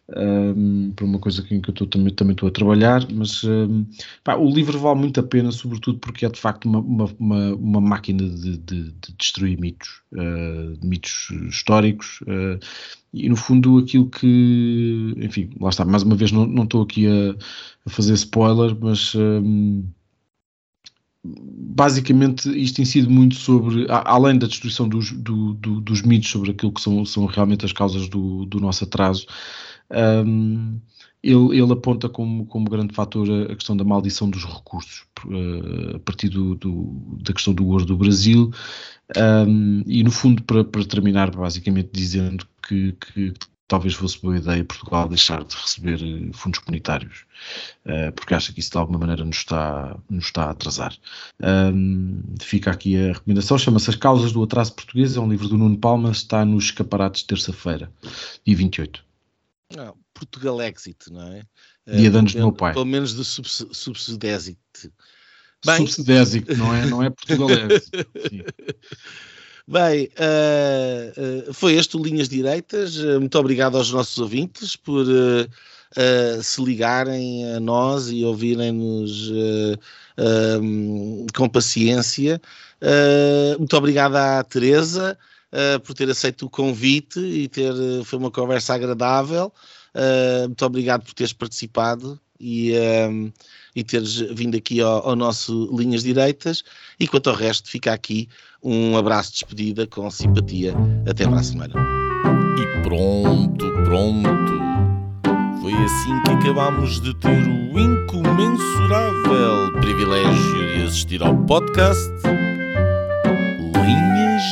um, para uma coisa em que eu também, também estou a trabalhar, mas um, pá, o livro vale muito a pena, sobretudo porque é de facto uma, uma, uma, máquina de, de, de, destruir mitos, uh, mitos históricos, uh, e no fundo aquilo que, enfim, lá está, mais uma vez não, estou aqui a, a, fazer spoiler, mas um, basicamente isto sido muito sobre, além da destruição dos, do, do, dos mitos sobre aquilo que são, são realmente as causas do, do nosso atraso, um, ele, ele, aponta como, como grande fator a, questão da maldição dos recursos, uh, a partir do, do, da questão do ouro do Brasil, um, e no fundo, para, para, terminar, basicamente dizendo que, que, talvez fosse boa ideia Portugal deixar de receber eh, fundos comunitários, uh, porque acha que isso de alguma maneira nos está, nos está a atrasar. Fica aqui a recomendação, chama-se As Causas do Atraso Português, é um livro do Nuno Palma, está nos escaparates terça-feira, dia 28. Não, Portugal Exit, não é? Dia de anos do meu pai. Pelo menos de subs subsidésito. Subsidésico, não é, não é Portugal Exit. Bem, uh, uh, foi este o Linhas Direitas. Uh, muito obrigado aos nossos ouvintes por se ligarem a nós e ouvirem-nos um, com paciência. muito obrigado à Teresa uh, por ter aceito o convite e ter. Uh, foi uma conversa agradável. Uh, muito obrigado por teres participado e, e teres vindo aqui ao, ao, nosso Linhas Direitas. E quanto ao resto, fica aqui um abraço de despedida com simpatia. Até para a semana. E pronto, pronto. Foi assim que acabámos de ter o incomensurável privilégio de assistir ao podcast